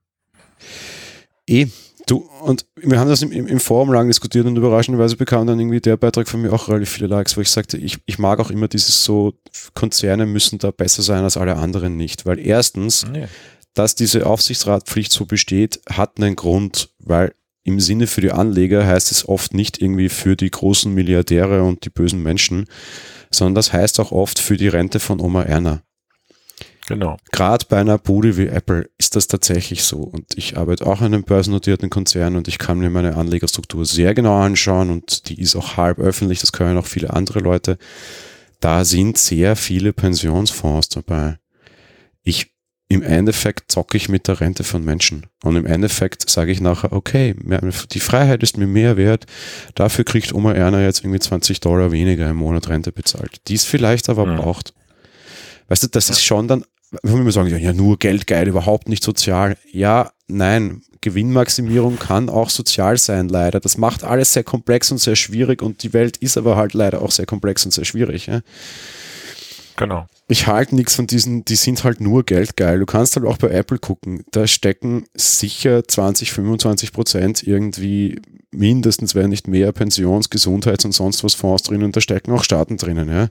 Eh, Du, und wir haben das im, im, Forum lang diskutiert und überraschenderweise bekam dann irgendwie der Beitrag von mir auch relativ viele Likes, wo ich sagte, ich, ich mag auch immer dieses so, Konzerne müssen da besser sein als alle anderen nicht. Weil erstens, nee. Dass diese Aufsichtsratpflicht so besteht, hat einen Grund, weil im Sinne für die Anleger heißt es oft nicht irgendwie für die großen Milliardäre und die bösen Menschen, sondern das heißt auch oft für die Rente von Oma Erna. Genau. Gerade bei einer Bude wie Apple ist das tatsächlich so. Und ich arbeite auch in einem börsennotierten Konzern und ich kann mir meine Anlegerstruktur sehr genau anschauen und die ist auch halb öffentlich, das können auch viele andere Leute. Da sind sehr viele Pensionsfonds dabei. Ich im Endeffekt zocke ich mit der Rente von Menschen. Und im Endeffekt sage ich nachher, okay, die Freiheit ist mir mehr wert. Dafür kriegt Oma Erna jetzt irgendwie 20 Dollar weniger im Monat Rente bezahlt. Die es vielleicht aber mhm. braucht. Weißt du, das ist schon dann wenn wir sagen, ja, nur Geld geil, überhaupt nicht sozial. Ja, nein, Gewinnmaximierung kann auch sozial sein, leider. Das macht alles sehr komplex und sehr schwierig und die Welt ist aber halt leider auch sehr komplex und sehr schwierig. Ja? Genau. Ich halte nichts von diesen, die sind halt nur geldgeil. Du kannst halt auch bei Apple gucken, da stecken sicher 20, 25 Prozent irgendwie mindestens, wenn nicht mehr, Pensions-, Gesundheits- und sonst was Fonds drin und da stecken auch Staaten drinnen. Ja?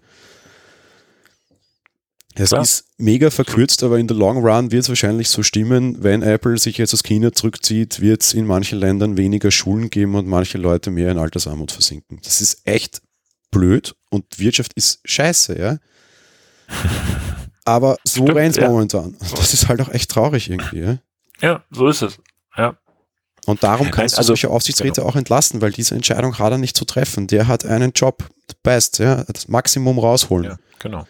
Es Klar. ist mega verkürzt, aber in der Long Run wird es wahrscheinlich so stimmen, wenn Apple sich jetzt aus China zurückzieht, wird es in manchen Ländern weniger Schulen geben und manche Leute mehr in Altersarmut versinken. Das ist echt blöd und Wirtschaft ist scheiße, ja. Aber so rennt es ja. momentan. Das ist halt auch echt traurig irgendwie, ja. Ja, so ist es. Ja. Und darum kannst also, du solche Aufsichtsräte genau. auch entlassen, weil diese Entscheidung hat er nicht zu treffen. Der hat einen Job, best, ja, das Maximum rausholen. Ja, genau.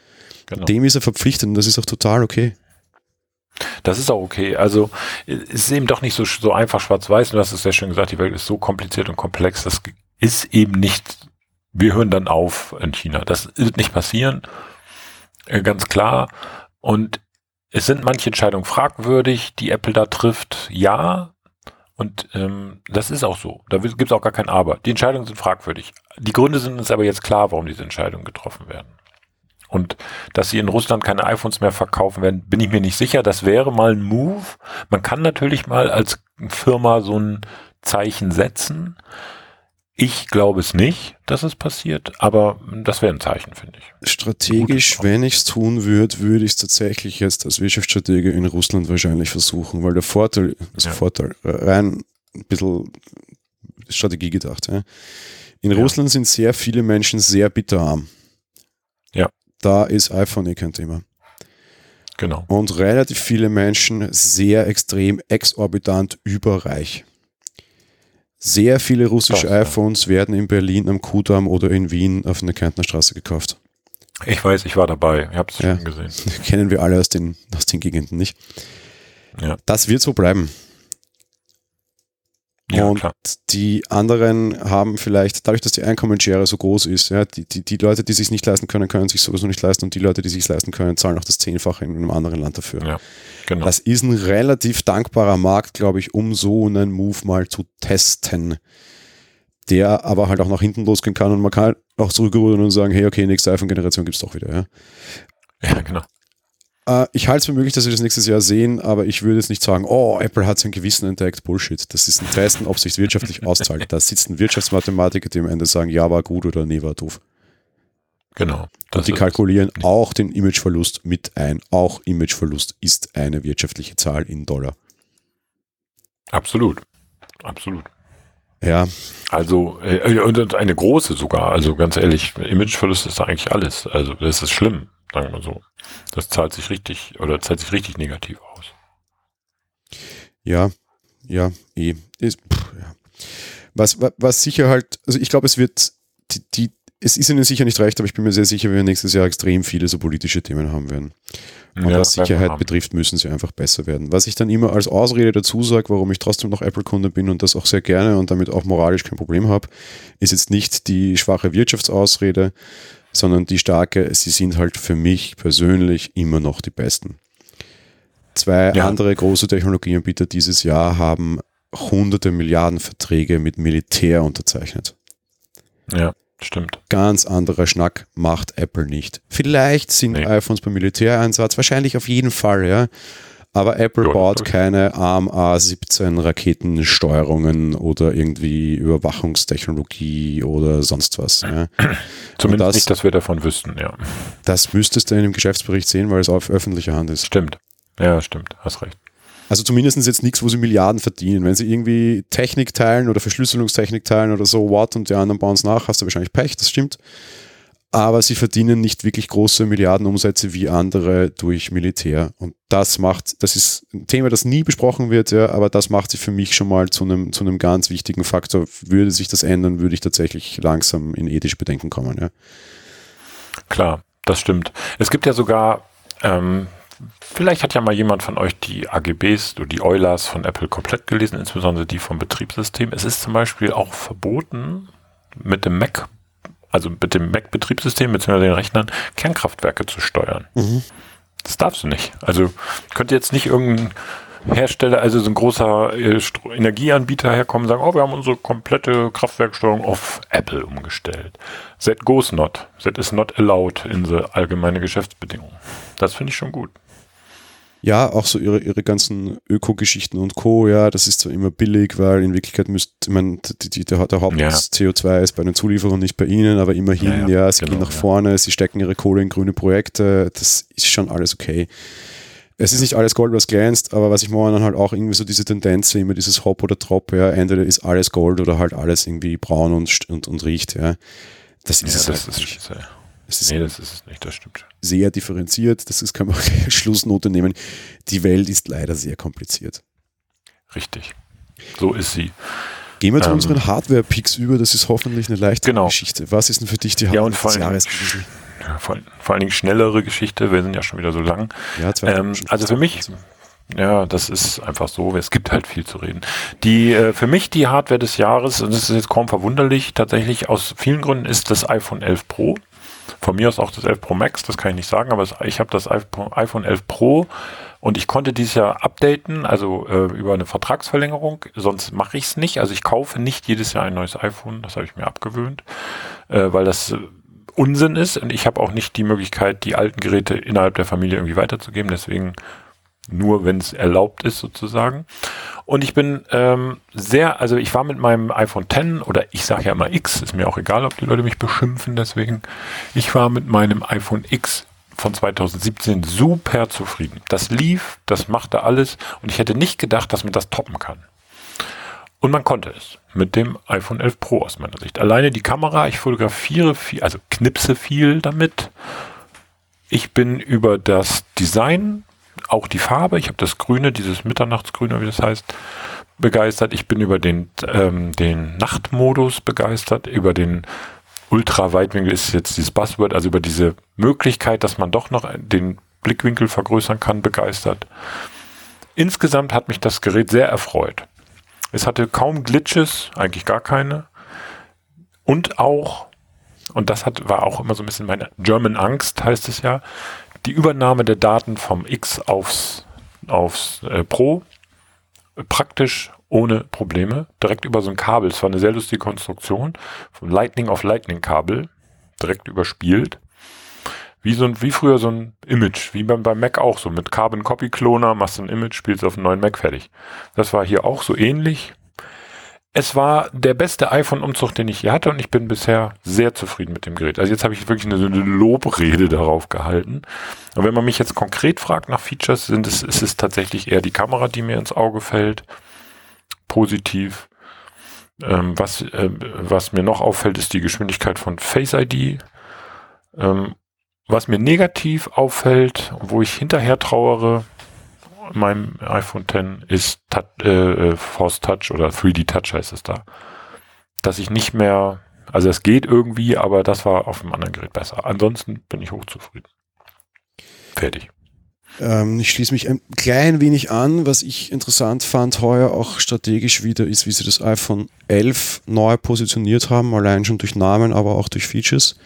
Genau. Dem ist er verpflichtet und das ist auch total okay. Das ist auch okay. Also es ist eben doch nicht so, so einfach schwarz-weiß. Du hast es sehr schön gesagt, die Welt ist so kompliziert und komplex. Das ist eben nicht, wir hören dann auf in China. Das wird nicht passieren. Äh, ganz klar. Und es sind manche Entscheidungen fragwürdig, die Apple da trifft. Ja. Und ähm, das ist auch so. Da gibt es auch gar kein Aber. Die Entscheidungen sind fragwürdig. Die Gründe sind uns aber jetzt klar, warum diese Entscheidungen getroffen werden. Und dass sie in Russland keine iPhones mehr verkaufen werden, bin ich mir nicht sicher. Das wäre mal ein Move. Man kann natürlich mal als Firma so ein Zeichen setzen. Ich glaube es nicht, dass es passiert, aber das wäre ein Zeichen, finde ich. Strategisch, wenn ich es tun würde, würde ich es tatsächlich jetzt als Wirtschaftsstratege in Russland wahrscheinlich versuchen, weil der Vorteil, also ja. Vorteil, rein ein bisschen Strategie gedacht. Ja. In ja. Russland sind sehr viele Menschen sehr bitterarm. Ja. Da ist iPhone eh kein Thema. Genau. Und relativ viele Menschen sehr extrem exorbitant überreich. Sehr viele russische das, iPhones ja. werden in Berlin am Kudamm oder in Wien auf der Kärntner Straße gekauft. Ich weiß, ich war dabei. Ich habe es ja, schon gesehen. Kennen wir alle aus den, aus den Gegenden nicht. Ja. Das wird so bleiben. Ja, und klar. die anderen haben vielleicht, dadurch, dass die Einkommensschere so groß ist, ja, die, die, die Leute, die sich nicht leisten können, können sich sowieso nicht leisten und die Leute, die sich leisten können, zahlen auch das Zehnfache in einem anderen Land dafür. Ja, genau. Das ist ein relativ dankbarer Markt, glaube ich, um so einen Move mal zu testen, der aber halt auch nach hinten losgehen kann und man kann auch zurückrudern und sagen, hey, okay, nächste iPhone-Generation gibt es doch wieder. Ja, ja genau. Äh, ich halte es für möglich, dass wir das nächstes Jahr sehen, aber ich würde jetzt nicht sagen, oh, Apple hat sein Gewissen entdeckt. Bullshit. Das ist ein Testen, ob sich wirtschaftlich auszahlt. Da sitzen Wirtschaftsmathematiker, die am Ende sagen, ja, war gut oder nee, war doof. Genau. Und die kalkulieren auch den Imageverlust mit ein. Auch Imageverlust ist eine wirtschaftliche Zahl in Dollar. Absolut. Absolut. Ja. Also, äh, und eine große sogar. Also ganz ehrlich, Imageverlust ist eigentlich alles. Also, das ist schlimm. Sagen wir so. Das zahlt sich richtig oder zahlt sich richtig negativ aus. Ja, ja, eh. Ist, pff, ja. Was, was sicher halt, also ich glaube, es wird, die, die, es ist ihnen sicher nicht recht, aber ich bin mir sehr sicher, wir nächstes Jahr extrem viele so politische Themen haben werden. Und ja, was Sicherheit betrifft, müssen sie einfach besser werden. Was ich dann immer als Ausrede dazu sage, warum ich trotzdem noch Apple-Kunde bin und das auch sehr gerne und damit auch moralisch kein Problem habe, ist jetzt nicht die schwache Wirtschaftsausrede, sondern die starke, sie sind halt für mich persönlich immer noch die besten. Zwei ja. andere große Technologieanbieter dieses Jahr haben hunderte Milliarden Verträge mit Militär unterzeichnet. Ja, stimmt. Ganz anderer Schnack macht Apple nicht. Vielleicht sind nee. iPhones beim Militäreinsatz, wahrscheinlich auf jeden Fall, ja. Aber Apple ja, baut keine ARM A17 Raketensteuerungen oder irgendwie Überwachungstechnologie oder sonst was. Ja. Zumindest das, nicht, dass wir davon wüssten, ja. Das müsstest du in dem Geschäftsbericht sehen, weil es auf öffentlicher Hand ist. Stimmt. Ja, stimmt. Hast recht. Also zumindest jetzt nichts, wo sie Milliarden verdienen. Wenn sie irgendwie Technik teilen oder Verschlüsselungstechnik teilen oder so, what und die anderen bauen es nach, hast du wahrscheinlich Pech, das stimmt aber sie verdienen nicht wirklich große Milliardenumsätze wie andere durch Militär. Und das macht, das ist ein Thema, das nie besprochen wird, ja, aber das macht sie für mich schon mal zu einem, zu einem ganz wichtigen Faktor. Würde sich das ändern, würde ich tatsächlich langsam in ethische Bedenken kommen, ja. Klar, das stimmt. Es gibt ja sogar, ähm, vielleicht hat ja mal jemand von euch die AGBs, die Eulers von Apple komplett gelesen, insbesondere die vom Betriebssystem. Es ist zum Beispiel auch verboten, mit dem Mac also mit dem Mac-Betriebssystem bzw. den Rechnern, Kernkraftwerke zu steuern. Mhm. Das darfst du nicht. Also könnte jetzt nicht irgendein Hersteller, also so ein großer äh, Energieanbieter herkommen und sagen, oh, wir haben unsere komplette Kraftwerksteuerung auf Apple umgestellt. That goes not. That is not allowed in the allgemeine Geschäftsbedingungen. Das finde ich schon gut ja, auch so ihre, ihre ganzen Öko-Geschichten und Co., ja, das ist zwar immer billig, weil in Wirklichkeit müsste man, die, die, der, der Haupt-CO2 ja. ist bei den Zulieferern nicht bei ihnen, aber immerhin, ja, ja, ja sie genau, gehen nach vorne, sie stecken ihre Kohle in grüne Projekte, das ist schon alles okay. Es ist nicht alles Gold, was glänzt, aber was ich momentan halt auch irgendwie so diese Tendenz sehe, immer dieses Hop oder Drop, ja, entweder ist alles Gold oder halt alles irgendwie braun und, und, und riecht, ja. Das ist es das halt ist nicht. Es ist nee, das ist es nicht, das stimmt. Sehr differenziert, das ist, kann man Schlussnote nehmen. Die Welt ist leider sehr kompliziert. Richtig. So ist sie. Gehen wir zu ähm, unseren Hardware-Picks über, das ist hoffentlich eine leichte genau. Geschichte. Was ist denn für dich die Hardware ja, des Jahres? Ja, vor, vor, allen Dingen schnellere Geschichte, wir sind ja schon wieder so lang. Ja, ähm, also für mich, ja, das ist einfach so. Es gibt halt viel zu reden. Die äh, für mich die Hardware des Jahres, und das ist jetzt kaum verwunderlich, tatsächlich aus vielen Gründen ist das iPhone 11 Pro. Von mir aus auch das 11 Pro Max, das kann ich nicht sagen, aber ich habe das iPhone 11 Pro und ich konnte dieses Jahr updaten, also äh, über eine Vertragsverlängerung. Sonst mache ich es nicht. Also ich kaufe nicht jedes Jahr ein neues iPhone, das habe ich mir abgewöhnt, äh, weil das äh, Unsinn ist und ich habe auch nicht die Möglichkeit, die alten Geräte innerhalb der Familie irgendwie weiterzugeben. Deswegen nur wenn es erlaubt ist sozusagen. Und ich bin ähm, sehr, also ich war mit meinem iPhone X oder ich sage ja immer X, ist mir auch egal, ob die Leute mich beschimpfen, deswegen, ich war mit meinem iPhone X von 2017 super zufrieden. Das lief, das machte alles und ich hätte nicht gedacht, dass man das toppen kann. Und man konnte es mit dem iPhone 11 Pro aus meiner Sicht. Alleine die Kamera, ich fotografiere viel, also knipse viel damit. Ich bin über das Design auch die Farbe, ich habe das Grüne, dieses Mitternachtsgrüne, wie das heißt, begeistert. Ich bin über den, ähm, den Nachtmodus begeistert, über den Ultraweitwinkel ist jetzt dieses Buzzword, also über diese Möglichkeit, dass man doch noch den Blickwinkel vergrößern kann, begeistert. Insgesamt hat mich das Gerät sehr erfreut. Es hatte kaum Glitches, eigentlich gar keine. Und auch, und das hat, war auch immer so ein bisschen meine German Angst, heißt es ja, die Übernahme der Daten vom X aufs, aufs äh, Pro praktisch ohne Probleme, direkt über so ein Kabel. Es war eine sehr lustige Konstruktion, vom Lightning auf Lightning Kabel, direkt überspielt. Wie so ein, wie früher so ein Image, wie beim, beim Mac auch so, mit Carbon Copy Cloner, machst du ein Image, spielst auf einen neuen Mac fertig. Das war hier auch so ähnlich. Es war der beste iPhone-Umzug, den ich hier hatte und ich bin bisher sehr zufrieden mit dem Gerät. Also jetzt habe ich wirklich eine, eine Lobrede darauf gehalten. Und wenn man mich jetzt konkret fragt nach Features, sind es, ist es tatsächlich eher die Kamera, die mir ins Auge fällt. Positiv. Ähm, was, äh, was mir noch auffällt, ist die Geschwindigkeit von Face ID. Ähm, was mir negativ auffällt, wo ich hinterher trauere, meinem iPhone X ist äh, äh, Force Touch oder 3D Touch heißt es da. Dass ich nicht mehr, also es geht irgendwie, aber das war auf dem anderen Gerät besser. Ansonsten bin ich hochzufrieden. Fertig. Ähm, ich schließe mich ein klein wenig an. Was ich interessant fand heuer auch strategisch wieder ist, wie sie das iPhone 11 neu positioniert haben, allein schon durch Namen, aber auch durch Features.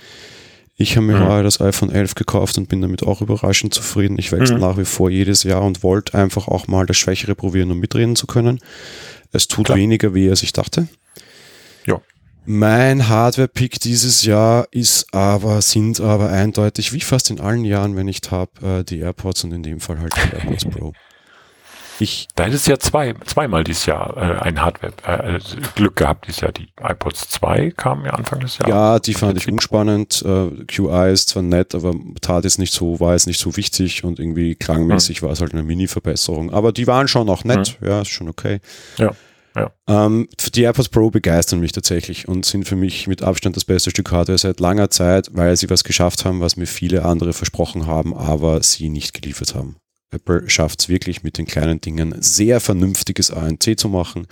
Ich habe mir mhm. das iPhone 11 gekauft und bin damit auch überraschend zufrieden. Ich wechsle mhm. nach wie vor jedes Jahr und wollte einfach auch mal das Schwächere probieren, um mitreden zu können. Es tut Klar. weniger weh, als ich dachte. Ja. Mein Hardware-Pick dieses Jahr ist aber, sind aber eindeutig, wie fast in allen Jahren, wenn ich habe, äh, die AirPods und in dem Fall halt die AirPods Pro. Ich, da hättest du ja zwei, zweimal dieses Jahr äh, ein Hardware-Glück äh, gehabt dieses Jahr. Die iPods 2 kamen ja Anfang des Jahres. Ja, die fand ich unspannend. Äh, QI ist zwar nett, aber tat es nicht so, war es nicht so wichtig und irgendwie klangmäßig hm. war es halt eine Mini-Verbesserung. Aber die waren schon auch nett, hm. ja, ist schon okay. Ja. Ja. Ähm, die AirPods Pro begeistern mich tatsächlich und sind für mich mit Abstand das beste Stück Hardware seit langer Zeit, weil sie was geschafft haben, was mir viele andere versprochen haben, aber sie nicht geliefert haben. Apple schafft es wirklich mit den kleinen Dingen sehr vernünftiges ANC zu machen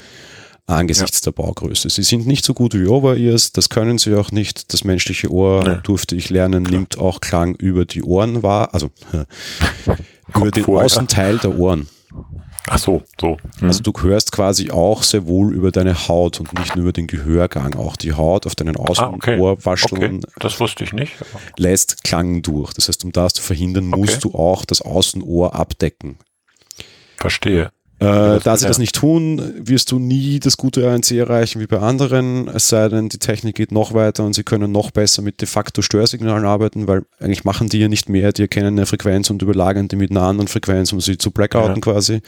angesichts ja. der Baugröße. Sie sind nicht so gut wie Over-Ears, das können sie auch nicht. Das menschliche Ohr, nee. durfte ich lernen, Klar. nimmt auch Klang über die Ohren wahr, also über den Außenteil der Ohren. Ach so, so. Mhm. Also du hörst quasi auch sehr wohl über deine Haut und nicht nur über den Gehörgang. Auch die Haut auf deinen Außenohrwascheln ah, okay. okay. Das wusste ich nicht. lässt Klang durch. Das heißt, um das zu verhindern, okay. musst du auch das Außenohr abdecken. Verstehe. Äh, da sie das nicht tun, wirst du nie das gute ANC erreichen wie bei anderen, es sei denn, die Technik geht noch weiter und sie können noch besser mit de facto Störsignalen arbeiten, weil eigentlich machen die ja nicht mehr, die erkennen eine Frequenz und überlagern die mit einer anderen Frequenz, um sie zu blackouten ja. quasi.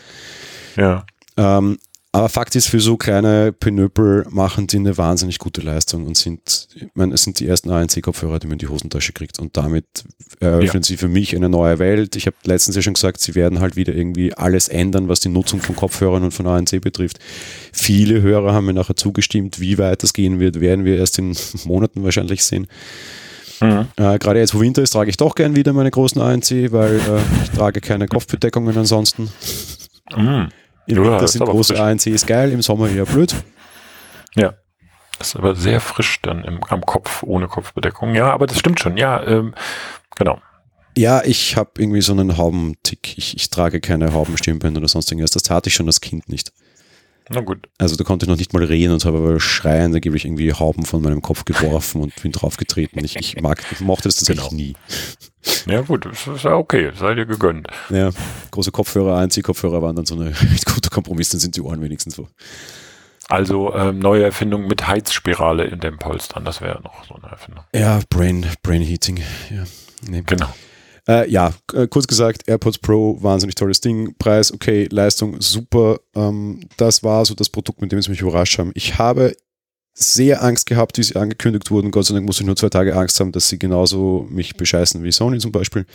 Ja. Ähm, aber Fakt ist, für so kleine Pinöpel machen die eine wahnsinnig gute Leistung und sind, ich meine, es sind die ersten ANC-Kopfhörer, die man in die Hosentasche kriegt. Und damit eröffnen ja. sie für mich eine neue Welt. Ich habe letztens ja schon gesagt, sie werden halt wieder irgendwie alles ändern, was die Nutzung von Kopfhörern und von ANC betrifft. Viele Hörer haben mir nachher zugestimmt, wie weit das gehen wird, werden wir erst in Monaten wahrscheinlich sehen. Mhm. Äh, Gerade jetzt, wo Winter ist, trage ich doch gern wieder meine großen ANC, weil äh, ich trage keine Kopfbedeckungen ansonsten. Mhm. Im ja, Winter sind große ANCs geil, im Sommer eher blöd. Ja. Das ist aber sehr frisch dann im, am Kopf, ohne Kopfbedeckung. Ja, aber das stimmt schon. Ja, ähm, genau. Ja, ich habe irgendwie so einen Haubentick. Ich, ich trage keine Haubenstirnbänder oder sonst irgendwas. Das hatte ich schon als Kind nicht. Na gut. Also da konnte ich noch nicht mal reden und habe aber schreien, da gebe ich irgendwie Hauben von meinem Kopf geworfen und bin draufgetreten. Ich, ich mag, ich mochte das tatsächlich genau. nie. Ja gut, das ist ja okay, sei dir gegönnt. Ja, große Kopfhörer, Einziehkopfhörer waren dann so ein guter Kompromiss, dann sind die Ohren wenigstens so. Also ähm, neue Erfindung mit Heizspirale in den Polstern, das wäre noch so eine Erfindung. Ja, Brain, Brain Heating, ja. Nee. Genau. Äh, ja, äh, kurz gesagt, AirPods Pro, wahnsinnig tolles Ding. Preis, okay, Leistung, super. Ähm, das war so das Produkt, mit dem sie mich überrascht haben. Ich habe sehr Angst gehabt, wie sie angekündigt wurden. Gott sei Dank musste ich nur zwei Tage Angst haben, dass sie genauso mich bescheißen wie Sony zum Beispiel.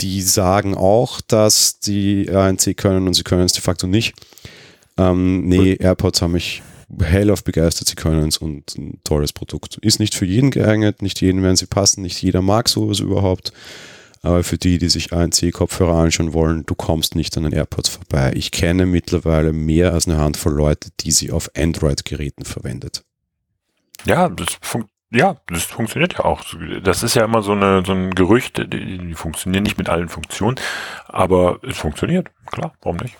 Die sagen auch, dass die ANC können und sie können es de facto nicht. Ähm, nee, AirPods haben mich hell auf begeistert, sie können es und ein tolles Produkt. Ist nicht für jeden geeignet, nicht jeden werden sie passen, nicht jeder mag sowas überhaupt. Aber für die, die sich ANC-Kopfhörer anschauen wollen, du kommst nicht an den AirPods vorbei. Ich kenne mittlerweile mehr als eine Handvoll Leute, die sie auf Android-Geräten verwendet. Ja, das fun ja, das funktioniert ja auch. Das ist ja immer so, eine, so ein Gerücht, die, die funktionieren nicht mit allen Funktionen, aber es funktioniert, klar, warum nicht?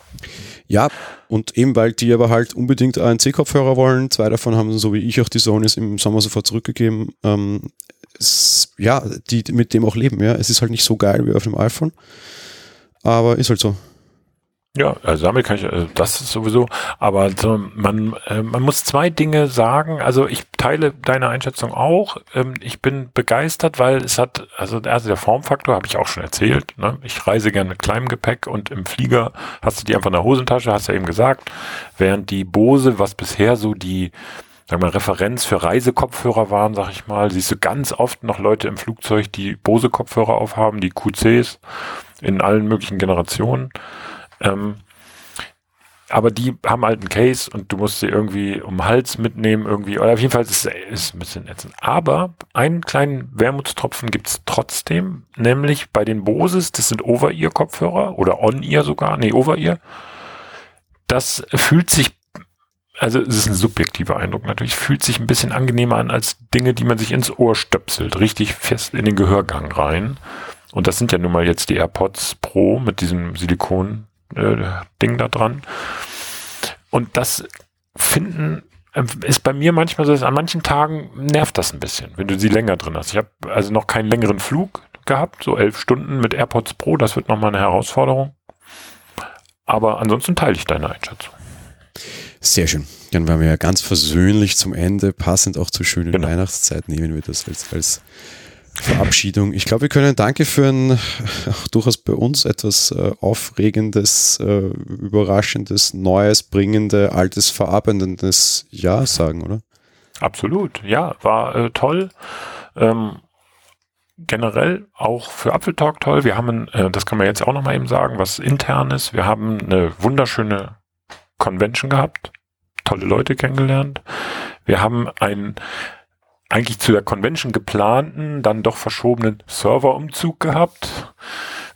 Ja, und eben weil die aber halt unbedingt ANC-Kopfhörer wollen, zwei davon haben so wie ich auch die Sonys im Sommer sofort zurückgegeben, ähm, ja, die mit dem auch leben. Ja, es ist halt nicht so geil wie auf dem iPhone, aber ist halt so. Ja, also damit kann ich, also das ist sowieso, aber so, man, äh, man muss zwei Dinge sagen. Also ich teile deine Einschätzung auch. Ähm, ich bin begeistert, weil es hat, also, also der Formfaktor habe ich auch schon erzählt. Ne? Ich reise gerne mit kleinem Gepäck und im Flieger hast du die einfach in der Hosentasche, hast du ja eben gesagt. Während die Bose, was bisher so die sag mal, Referenz für Reisekopfhörer waren, sag ich mal, siehst du ganz oft noch Leute im Flugzeug, die Bose-Kopfhörer aufhaben, die QCs in allen möglichen Generationen. Ähm, aber die haben halt einen Case und du musst sie irgendwie um den Hals mitnehmen, irgendwie. Oder auf jeden Fall ist es ein bisschen ätzend. Aber einen kleinen Wermutstropfen gibt's trotzdem, nämlich bei den Boses, das sind Over-Ear-Kopfhörer oder On-Ear sogar, nee, Over-Ear. Das fühlt sich also es ist ein subjektiver Eindruck natürlich, fühlt sich ein bisschen angenehmer an als Dinge, die man sich ins Ohr stöpselt, richtig fest in den Gehörgang rein. Und das sind ja nun mal jetzt die AirPods Pro mit diesem Silikon äh, da dran. Und das finden äh, ist bei mir manchmal so, dass an manchen Tagen nervt das ein bisschen, wenn du sie länger drin hast. Ich habe also noch keinen längeren Flug gehabt, so elf Stunden mit AirPods Pro, das wird nochmal eine Herausforderung. Aber ansonsten teile ich deine Einschätzung. Sehr schön. Dann waren wir ja ganz versöhnlich zum Ende, passend auch zur schönen genau. Weihnachtszeit, nehmen wir das als, als Verabschiedung. Ich glaube, wir können Danke für ein durchaus bei uns etwas äh, Aufregendes, äh, Überraschendes, Neues, Bringende, Altes, Verarbeitendes Jahr sagen, oder? Absolut, ja, war äh, toll. Ähm, generell auch für Apfeltalk toll. Wir haben, äh, das kann man jetzt auch nochmal eben sagen, was internes. Wir haben eine wunderschöne Convention gehabt, tolle Leute kennengelernt. Wir haben einen eigentlich zu der Convention geplanten, dann doch verschobenen Serverumzug gehabt.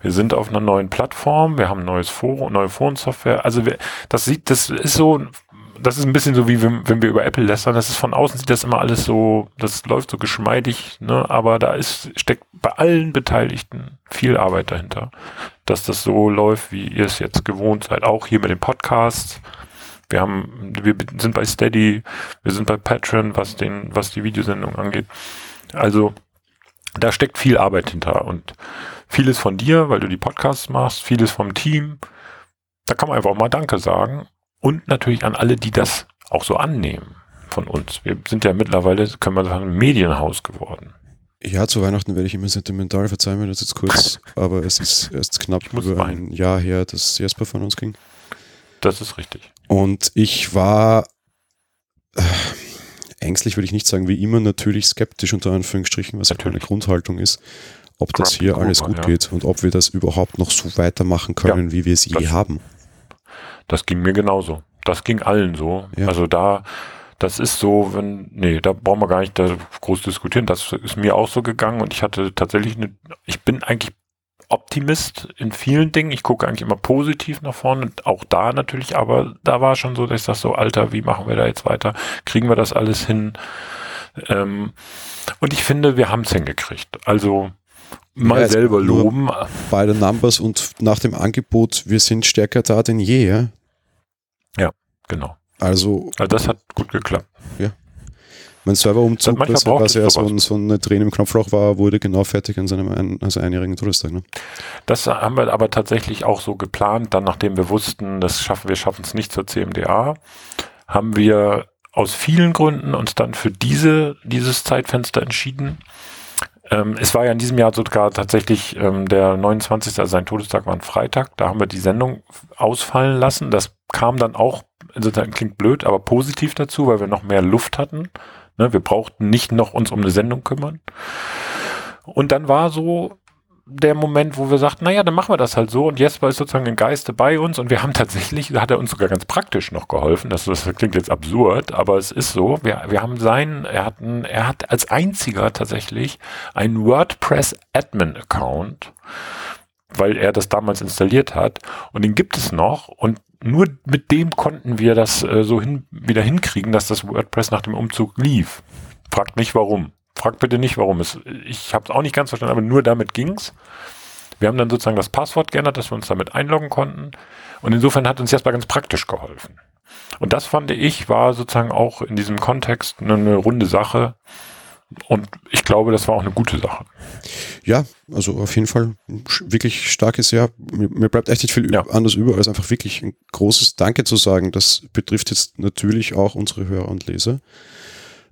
Wir sind auf einer neuen Plattform, wir haben neues Forum, neue Forensoftware. Also wir, das sieht, das ist so, das ist ein bisschen so wie wenn, wir über Apple lästern. Das ist von außen sieht das immer alles so, das läuft so geschmeidig, ne? Aber da ist steckt bei allen Beteiligten viel Arbeit dahinter, dass das so läuft, wie ihr es jetzt gewohnt seid. Auch hier mit dem Podcast. Wir haben, wir sind bei Steady, wir sind bei Patreon, was den, was die Videosendung angeht. Also da steckt viel Arbeit hinter und vieles von dir, weil du die Podcasts machst, vieles vom Team. Da kann man einfach mal Danke sagen und natürlich an alle, die das auch so annehmen von uns. Wir sind ja mittlerweile, können wir sagen, ein Medienhaus geworden. Ja, zu Weihnachten werde ich immer sentimental, verzeihen wir das jetzt kurz, aber es ist erst knapp über ein Jahr her, dass Jesper von uns ging. Das ist richtig. Und ich war äh, ängstlich, würde ich nicht sagen, wie immer natürlich skeptisch unter Anführungsstrichen, was natürlich. eine Grundhaltung ist, ob das hier alles gut ja. geht und ob wir das überhaupt noch so weitermachen können, ja, wie wir es je haben. Das ging mir genauso. Das ging allen so. Ja. Also da, das ist so, wenn, nee, da brauchen wir gar nicht da groß diskutieren. Das ist mir auch so gegangen und ich hatte tatsächlich eine, ich bin eigentlich Optimist in vielen Dingen. Ich gucke eigentlich immer positiv nach vorne. Auch da natürlich, aber da war schon so, dass ich sage so, Alter, wie machen wir da jetzt weiter? Kriegen wir das alles hin? Ähm, und ich finde, wir haben es hingekriegt. Also mal ja, selber loben. Bei den Numbers und nach dem Angebot, wir sind stärker da denn je. Ja, ja genau. Also, also das hat gut geklappt. Ja. Mein Serverumzug, das, was ja so, so eine Träne im Knopfloch war, wurde genau fertig an seinem ein, also einjährigen Todestag. Ne? Das haben wir aber tatsächlich auch so geplant, dann nachdem wir wussten, das schaffen wir schaffen es nicht zur CMDA, haben wir aus vielen Gründen uns dann für diese, dieses Zeitfenster entschieden. Ähm, es war ja in diesem Jahr sogar tatsächlich ähm, der 29. Also sein Todestag war ein Freitag. Da haben wir die Sendung ausfallen lassen. Das kam dann auch, insofern klingt blöd, aber positiv dazu, weil wir noch mehr Luft hatten. Ne, wir brauchten nicht noch uns um eine Sendung kümmern. Und dann war so der Moment, wo wir sagten, naja, dann machen wir das halt so. Und Jesper ist sozusagen im Geiste bei uns und wir haben tatsächlich, da hat er uns sogar ganz praktisch noch geholfen. Das, das klingt jetzt absurd, aber es ist so. Wir, wir haben seinen, er hat, ein, er hat als einziger tatsächlich einen WordPress Admin Account, weil er das damals installiert hat. Und den gibt es noch und nur mit dem konnten wir das äh, so hin, wieder hinkriegen, dass das WordPress nach dem Umzug lief. Fragt nicht warum. Fragt bitte nicht, warum es. Ich habe es auch nicht ganz verstanden, aber nur damit ging's. Wir haben dann sozusagen das Passwort geändert, dass wir uns damit einloggen konnten. Und insofern hat uns mal ganz praktisch geholfen. Und das fand ich, war sozusagen auch in diesem Kontext eine, eine runde Sache. Und ich glaube, das war auch eine gute Sache. Ja, also auf jeden Fall wirklich starkes Jahr. Mir, bleibt echt nicht viel ja. anders über, als einfach wirklich ein großes Danke zu sagen. Das betrifft jetzt natürlich auch unsere Hörer und Leser.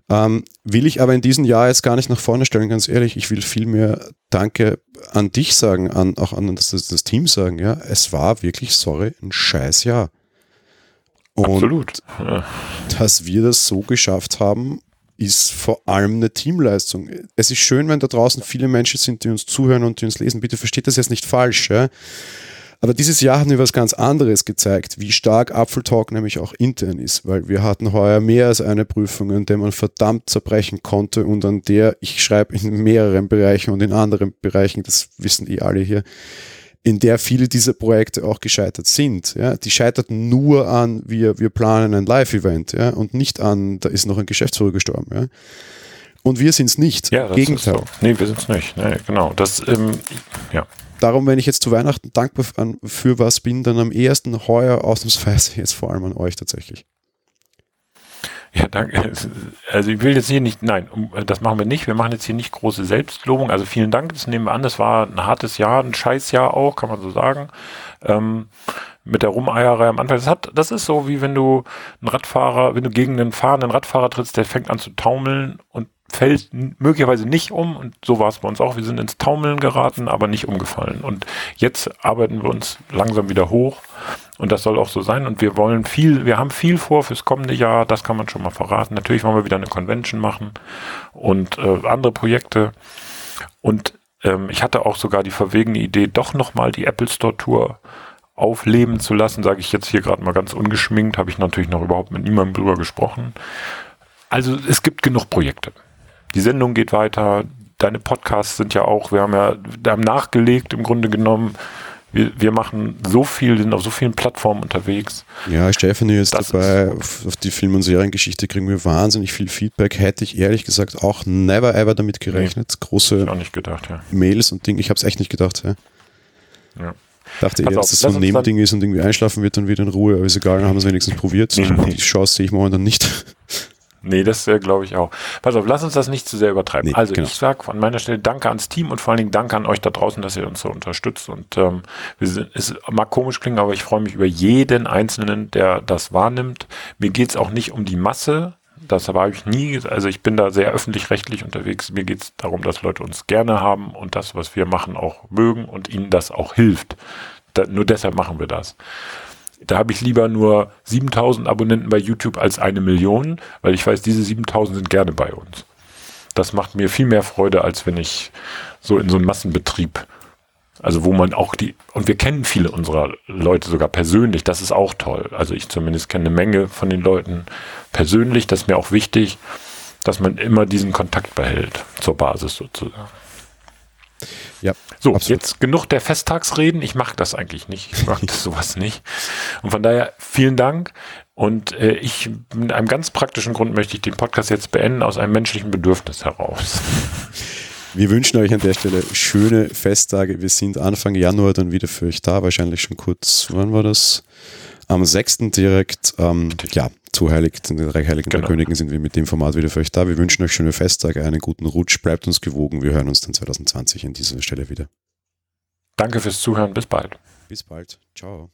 Ähm, will ich aber in diesem Jahr jetzt gar nicht nach vorne stellen, ganz ehrlich. Ich will vielmehr Danke an dich sagen, an, auch an das, das Team sagen. Ja, es war wirklich, sorry, ein scheiß Jahr. Und Absolut. Ja. Dass wir das so geschafft haben, ist vor allem eine Teamleistung. Es ist schön, wenn da draußen viele Menschen sind, die uns zuhören und die uns lesen. Bitte versteht das jetzt nicht falsch. Ja? Aber dieses Jahr hat mir was ganz anderes gezeigt, wie stark Apfeltalk nämlich auch intern ist, weil wir hatten heuer mehr als eine Prüfung, an der man verdammt zerbrechen konnte und an der ich schreibe in mehreren Bereichen und in anderen Bereichen, das wissen eh alle hier, in der viele dieser Projekte auch gescheitert sind. Ja, die scheiterten nur an, wir, wir planen ein Live-Event ja, und nicht an, da ist noch ein Geschäftsführer gestorben. Ja. Und wir sind es nicht. Ja, das Gegenteil. Ist so. Nee, wir sind es nicht. Nee, genau. Das, ähm, ja darum, wenn ich jetzt zu Weihnachten dankbar für was bin, dann am ehesten heuer ausnahmsweise jetzt vor allem an euch tatsächlich. Ja, danke. Also ich will jetzt hier nicht, nein, das machen wir nicht. Wir machen jetzt hier nicht große Selbstlobung. Also vielen Dank, das nehmen wir an. Das war ein hartes Jahr, ein Scheißjahr auch, kann man so sagen. Ähm, mit der Rumeierei am Anfang. Das, hat, das ist so, wie wenn du einen Radfahrer, wenn du gegen einen fahrenden Radfahrer trittst, der fängt an zu taumeln und fällt möglicherweise nicht um und so war es bei uns auch. Wir sind ins Taumeln geraten, aber nicht umgefallen. Und jetzt arbeiten wir uns langsam wieder hoch und das soll auch so sein. Und wir wollen viel, wir haben viel vor fürs kommende Jahr, das kann man schon mal verraten. Natürlich wollen wir wieder eine Convention machen und äh, andere Projekte. Und ähm, ich hatte auch sogar die verwegene Idee, doch nochmal die Apple Store Tour aufleben zu lassen, sage ich jetzt hier gerade mal ganz ungeschminkt, habe ich natürlich noch überhaupt mit niemandem drüber gesprochen. Also es gibt genug Projekte. Die Sendung geht weiter. Deine Podcasts sind ja auch, wir haben ja, da haben nachgelegt im Grunde genommen. Wir, wir machen so viel, sind auf so vielen Plattformen unterwegs. Ja, Stephanie ist das dabei. Auf, auf, die Film- und Seriengeschichte kriegen wir wahnsinnig viel Feedback. Hätte ich ehrlich gesagt auch never ever damit gerechnet. Nee, Große auch nicht gedacht, ja. Mails und Dinge. Ich habe es echt nicht gedacht. Ja. ja. Dachte eher, dass das so ein Nebending ist und irgendwie einschlafen wird und wieder in Ruhe, aber ist egal, dann haben wir es wenigstens probiert. Mhm. Die Chance sehe ich momentan nicht. Nee, das äh, glaube ich auch. Pass auf, lass uns das nicht zu sehr übertreiben. Nee, also genau. ich sage an meiner Stelle Danke ans Team und vor allen Dingen Danke an euch da draußen, dass ihr uns so unterstützt. Und ähm, wir sind, es mag komisch klingen, aber ich freue mich über jeden Einzelnen, der das wahrnimmt. Mir geht's auch nicht um die Masse. Das habe ich nie, also ich bin da sehr öffentlich-rechtlich unterwegs. Mir geht's darum, dass Leute uns gerne haben und das, was wir machen, auch mögen und ihnen das auch hilft. Da, nur deshalb machen wir das da habe ich lieber nur 7000 Abonnenten bei YouTube als eine Million, weil ich weiß, diese 7000 sind gerne bei uns. Das macht mir viel mehr Freude, als wenn ich so in so einen Massenbetrieb, also wo man auch die, und wir kennen viele unserer Leute sogar persönlich, das ist auch toll. Also ich zumindest kenne eine Menge von den Leuten persönlich, das ist mir auch wichtig, dass man immer diesen Kontakt behält zur Basis sozusagen. Ja, so, absolut. jetzt genug der Festtagsreden. Ich mache das eigentlich nicht. Ich mag sowas nicht. Und von daher vielen Dank. Und äh, ich, mit einem ganz praktischen Grund möchte ich den Podcast jetzt beenden, aus einem menschlichen Bedürfnis heraus. Wir wünschen euch an der Stelle schöne Festtage. Wir sind Anfang Januar dann wieder für euch da, wahrscheinlich schon kurz, wann war das? Am 6. direkt, ähm, ja, zu Heilig, den drei Heiligen genau. Königen sind wir mit dem Format wieder für euch da. Wir wünschen euch schöne Festtage, einen guten Rutsch, bleibt uns gewogen. Wir hören uns dann 2020 an dieser Stelle wieder. Danke fürs Zuhören, bis bald. Bis bald. Ciao.